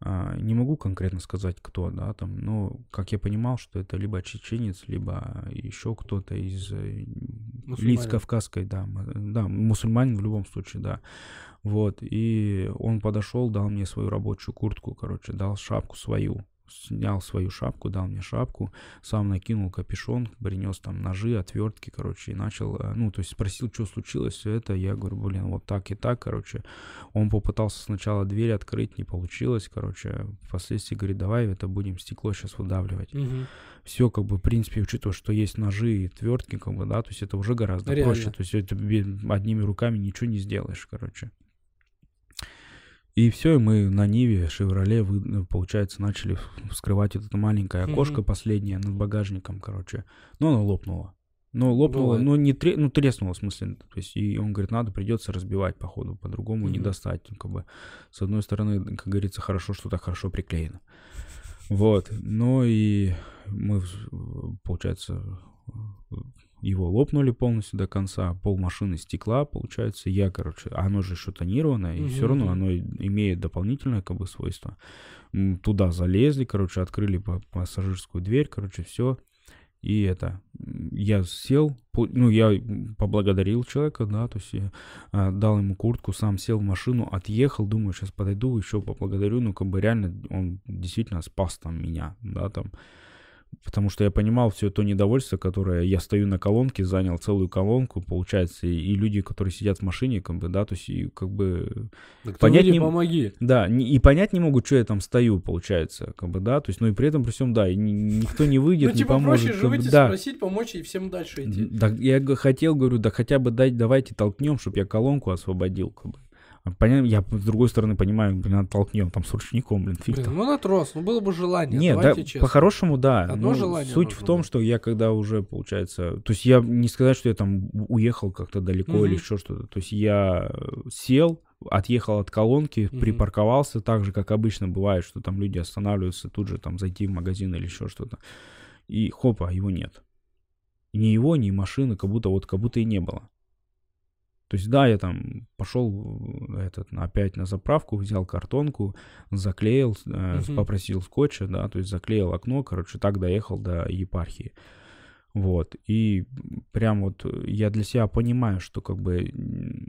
а, не могу конкретно сказать, кто, да, там, но, как я понимал, что это либо чеченец, либо еще кто-то из э, лиц кавказской, да, да, мусульманин в любом случае, да, вот, и он подошел, дал мне свою рабочую куртку, короче, дал шапку свою, снял свою шапку, дал мне шапку, сам накинул капюшон, принес там ножи, отвертки, короче, и начал, э, ну, то есть спросил, что случилось, все это, я говорю, блин, вот так и так, короче. Он попытался сначала дверь открыть, не получилось, короче, впоследствии говорит, давай это будем стекло сейчас выдавливать. Мгм. Все, как бы, в принципе, учитывая, что есть ножи и отвертки, как бы, да, то есть это уже гораздо Реально. проще, то есть это одними руками ничего не сделаешь, короче. И все, и мы на Ниве, Шевроле, вы, ну, получается, начали вскрывать вот это маленькое окошко последнее над багажником, короче. Но оно лопнуло. Ну, лопнуло, Бывает. но не тре... ну, треснуло, в смысле. То есть, и он говорит, надо, придется разбивать, походу, по-другому не Мгм. достать. Ну, Как бы, с одной стороны, как говорится, хорошо, что так хорошо приклеено. Вот. Ну и мы, получается, его лопнули полностью до конца, пол машины стекла, получается, я, короче, оно же еще тонированное, и все равно оно имеет дополнительное, как бы, свойство. Туда залезли, короче, открыли па- пассажирскую дверь, короче, все. И это, я сел, ну, я поблагодарил человека, да, то есть я а, дал ему куртку, сам сел в машину, отъехал, думаю, сейчас подойду, еще поблагодарю, ну, как бы реально он действительно спас там меня, да, там, потому что я понимал все то недовольство, которое я стою на колонке, занял целую колонку, получается, и, и люди, которые сидят в машине, как бы, да, то есть, и как бы, Да Понять не- помоги. да, не- и понять не могут, что я там стою, получается, как бы, да, то есть, ну, и при этом, при всем, да, и ни- никто не выйдет, Ну, не типа, поможет, проще же как бы, выйти, да, спросить, помочь и всем дальше идти. да, я хотел, говорю, да хотя бы дать, давайте толкнем, чтобы я колонку освободил, как бы. Понятно, я с другой стороны понимаю, блин, толкнем там с ручником, блин, фиг Блин, там. ну на трос, ну было бы желание, Нет, да, по-хорошему, да. Одно Ну, желание Суть в том, было. что я когда уже, получается... То есть я не сказать, что я там уехал как-то далеко или Мгм. еще что-то. То есть я э, сел, отъехал от колонки, Мгм. припарковался так же, как обычно бывает, что там люди останавливаются, тут же там зайти в магазин или еще что-то. И хопа, его нет. Ни его, ни машины, как будто вот как будто и не было. То есть, да, я там пошел этот, опять на заправку, взял картонку, заклеил, э, Мгм. попросил скотча, да, то есть заклеил окно, короче, так доехал до епархии. Вот, и прям вот я для себя понимаю, что как бы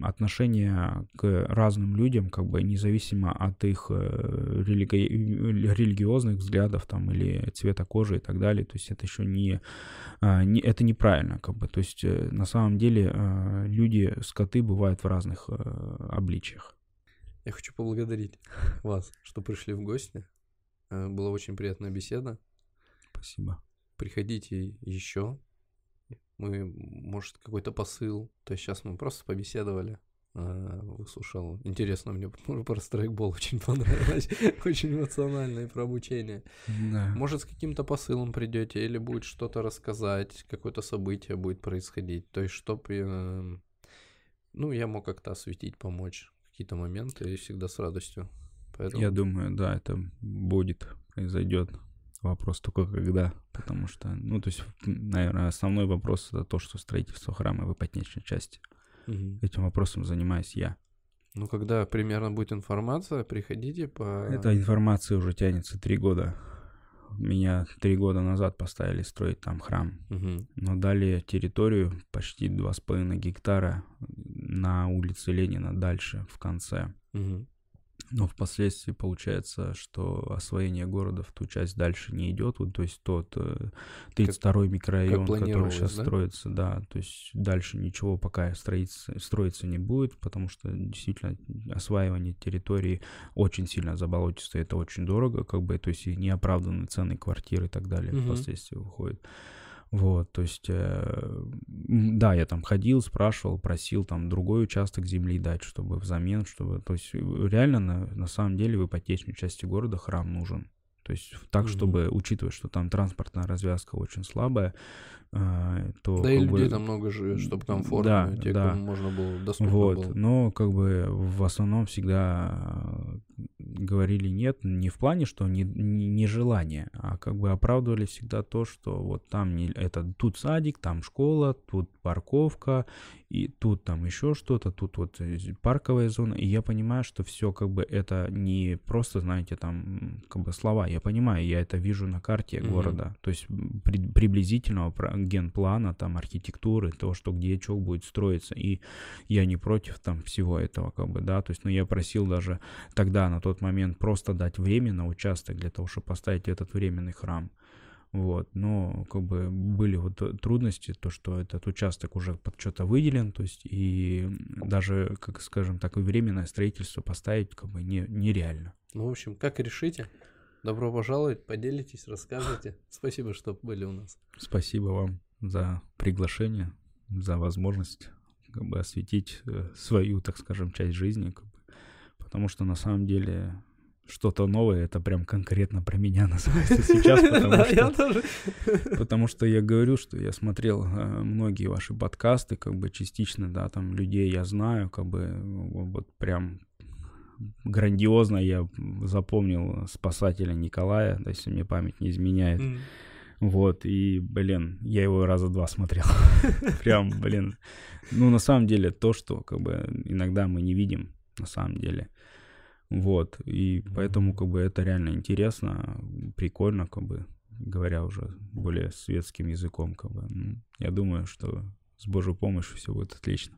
отношение к разным людям, как бы независимо от их э, религи- религиозных взглядов там или цвета кожи и так далее, то есть это еще не, а, не это неправильно, как бы, то есть э, на самом деле э, люди, скоты бывают в разных э, обличиях. Я хочу поблагодарить вас, что пришли в гости. Э, Была очень приятная беседа. Спасибо. Приходите еще. Мы, может, какой-то посыл. То есть сейчас мы просто побеседовали. э, Выслушал. Интересно мне про страйкбол очень понравилось. Очень эмоционально и про обучение. Да. Может, с каким-то посылом придете, или будет что-то рассказать, какое-то событие будет происходить. То есть, чтобы, ну, я мог как-то осветить, помочь какие-то моменты, и всегда с радостью. Поэтому Я думаю, да, это будет, произойдет. Вопрос только когда, потому что, ну, то есть, наверное, основной вопрос это то, что строительство храма в ипотечной части. Мгм. Этим вопросом занимаюсь я. Ну, когда примерно будет информация, приходите по... Эта информация уже тянется три года. Меня три года назад поставили строить там храм. Мгм. Но дали территорию почти 2,5 гектара на улице Ленина дальше, в конце. Мгм. Но впоследствии получается, что освоение города в ту часть дальше не идет. Вот, то есть тот э, 32-й микрорайон, который планировалось, сейчас да? строится, да, то есть дальше ничего пока строиться, строиться не будет, потому что действительно осваивание территории очень сильно заболотисто, это очень дорого, как бы, то есть и неоправданные цены квартир и так далее Мгм. впоследствии выходит. Вот, то есть, э, да, я там ходил, спрашивал, просил там другой участок земли дать, чтобы взамен, чтобы, то есть, реально на, на самом деле в ипотечной части города храм нужен. То есть, так, Мгм. чтобы, учитывая, что там транспортная развязка очень слабая, то... Да и людей бы, там много живет, чтобы комфортно, Да, те, да. кому можно было, доступно вот, было. но как бы в основном всегда э, говорили нет, не в плане, что не, не, не желание, а как бы оправдывали всегда то, что вот там не, это тут садик, там школа, тут парковка, и тут там еще что-то, тут вот э, парковая зона, и я понимаю, что все как бы это не просто, знаете, там как бы слова, я понимаю, я это вижу на карте mm-hmm. города, то есть при, приблизительного генплана, там архитектуры, то, что где что будет строиться, и я не против там всего этого, как бы, да, то есть, ну, я просил даже тогда, на тот момент, просто дать время на участок для того, чтобы поставить этот временный храм, вот, но как бы были вот трудности, то, что этот участок уже под что-то выделен, то есть и даже, как скажем так, временное строительство поставить как бы не, нереально. Ну, в общем, как решите, добро пожаловать, поделитесь, расскажите. Спасибо, что были у нас. Спасибо вам за приглашение, за возможность как бы осветить э, свою, так скажем, часть жизни, как бы, потому что на самом деле что-то новое, это прям конкретно про меня называется сейчас, потому что, потому что я говорю, что я смотрел э, многие ваши подкасты, как бы частично, да, там людей я знаю, как бы вот прям грандиозно я запомнил спасателя Николая, если мне память не изменяет. Mm. Вот, и, блин, я его раза два смотрел. Прям, блин. Ну, на самом деле, то, что, как бы, иногда мы не видим, на самом деле. Вот, и поэтому как бы это реально интересно, прикольно, как бы, говоря уже более светским языком, как бы. Я думаю, что с Божьей помощью все будет отлично.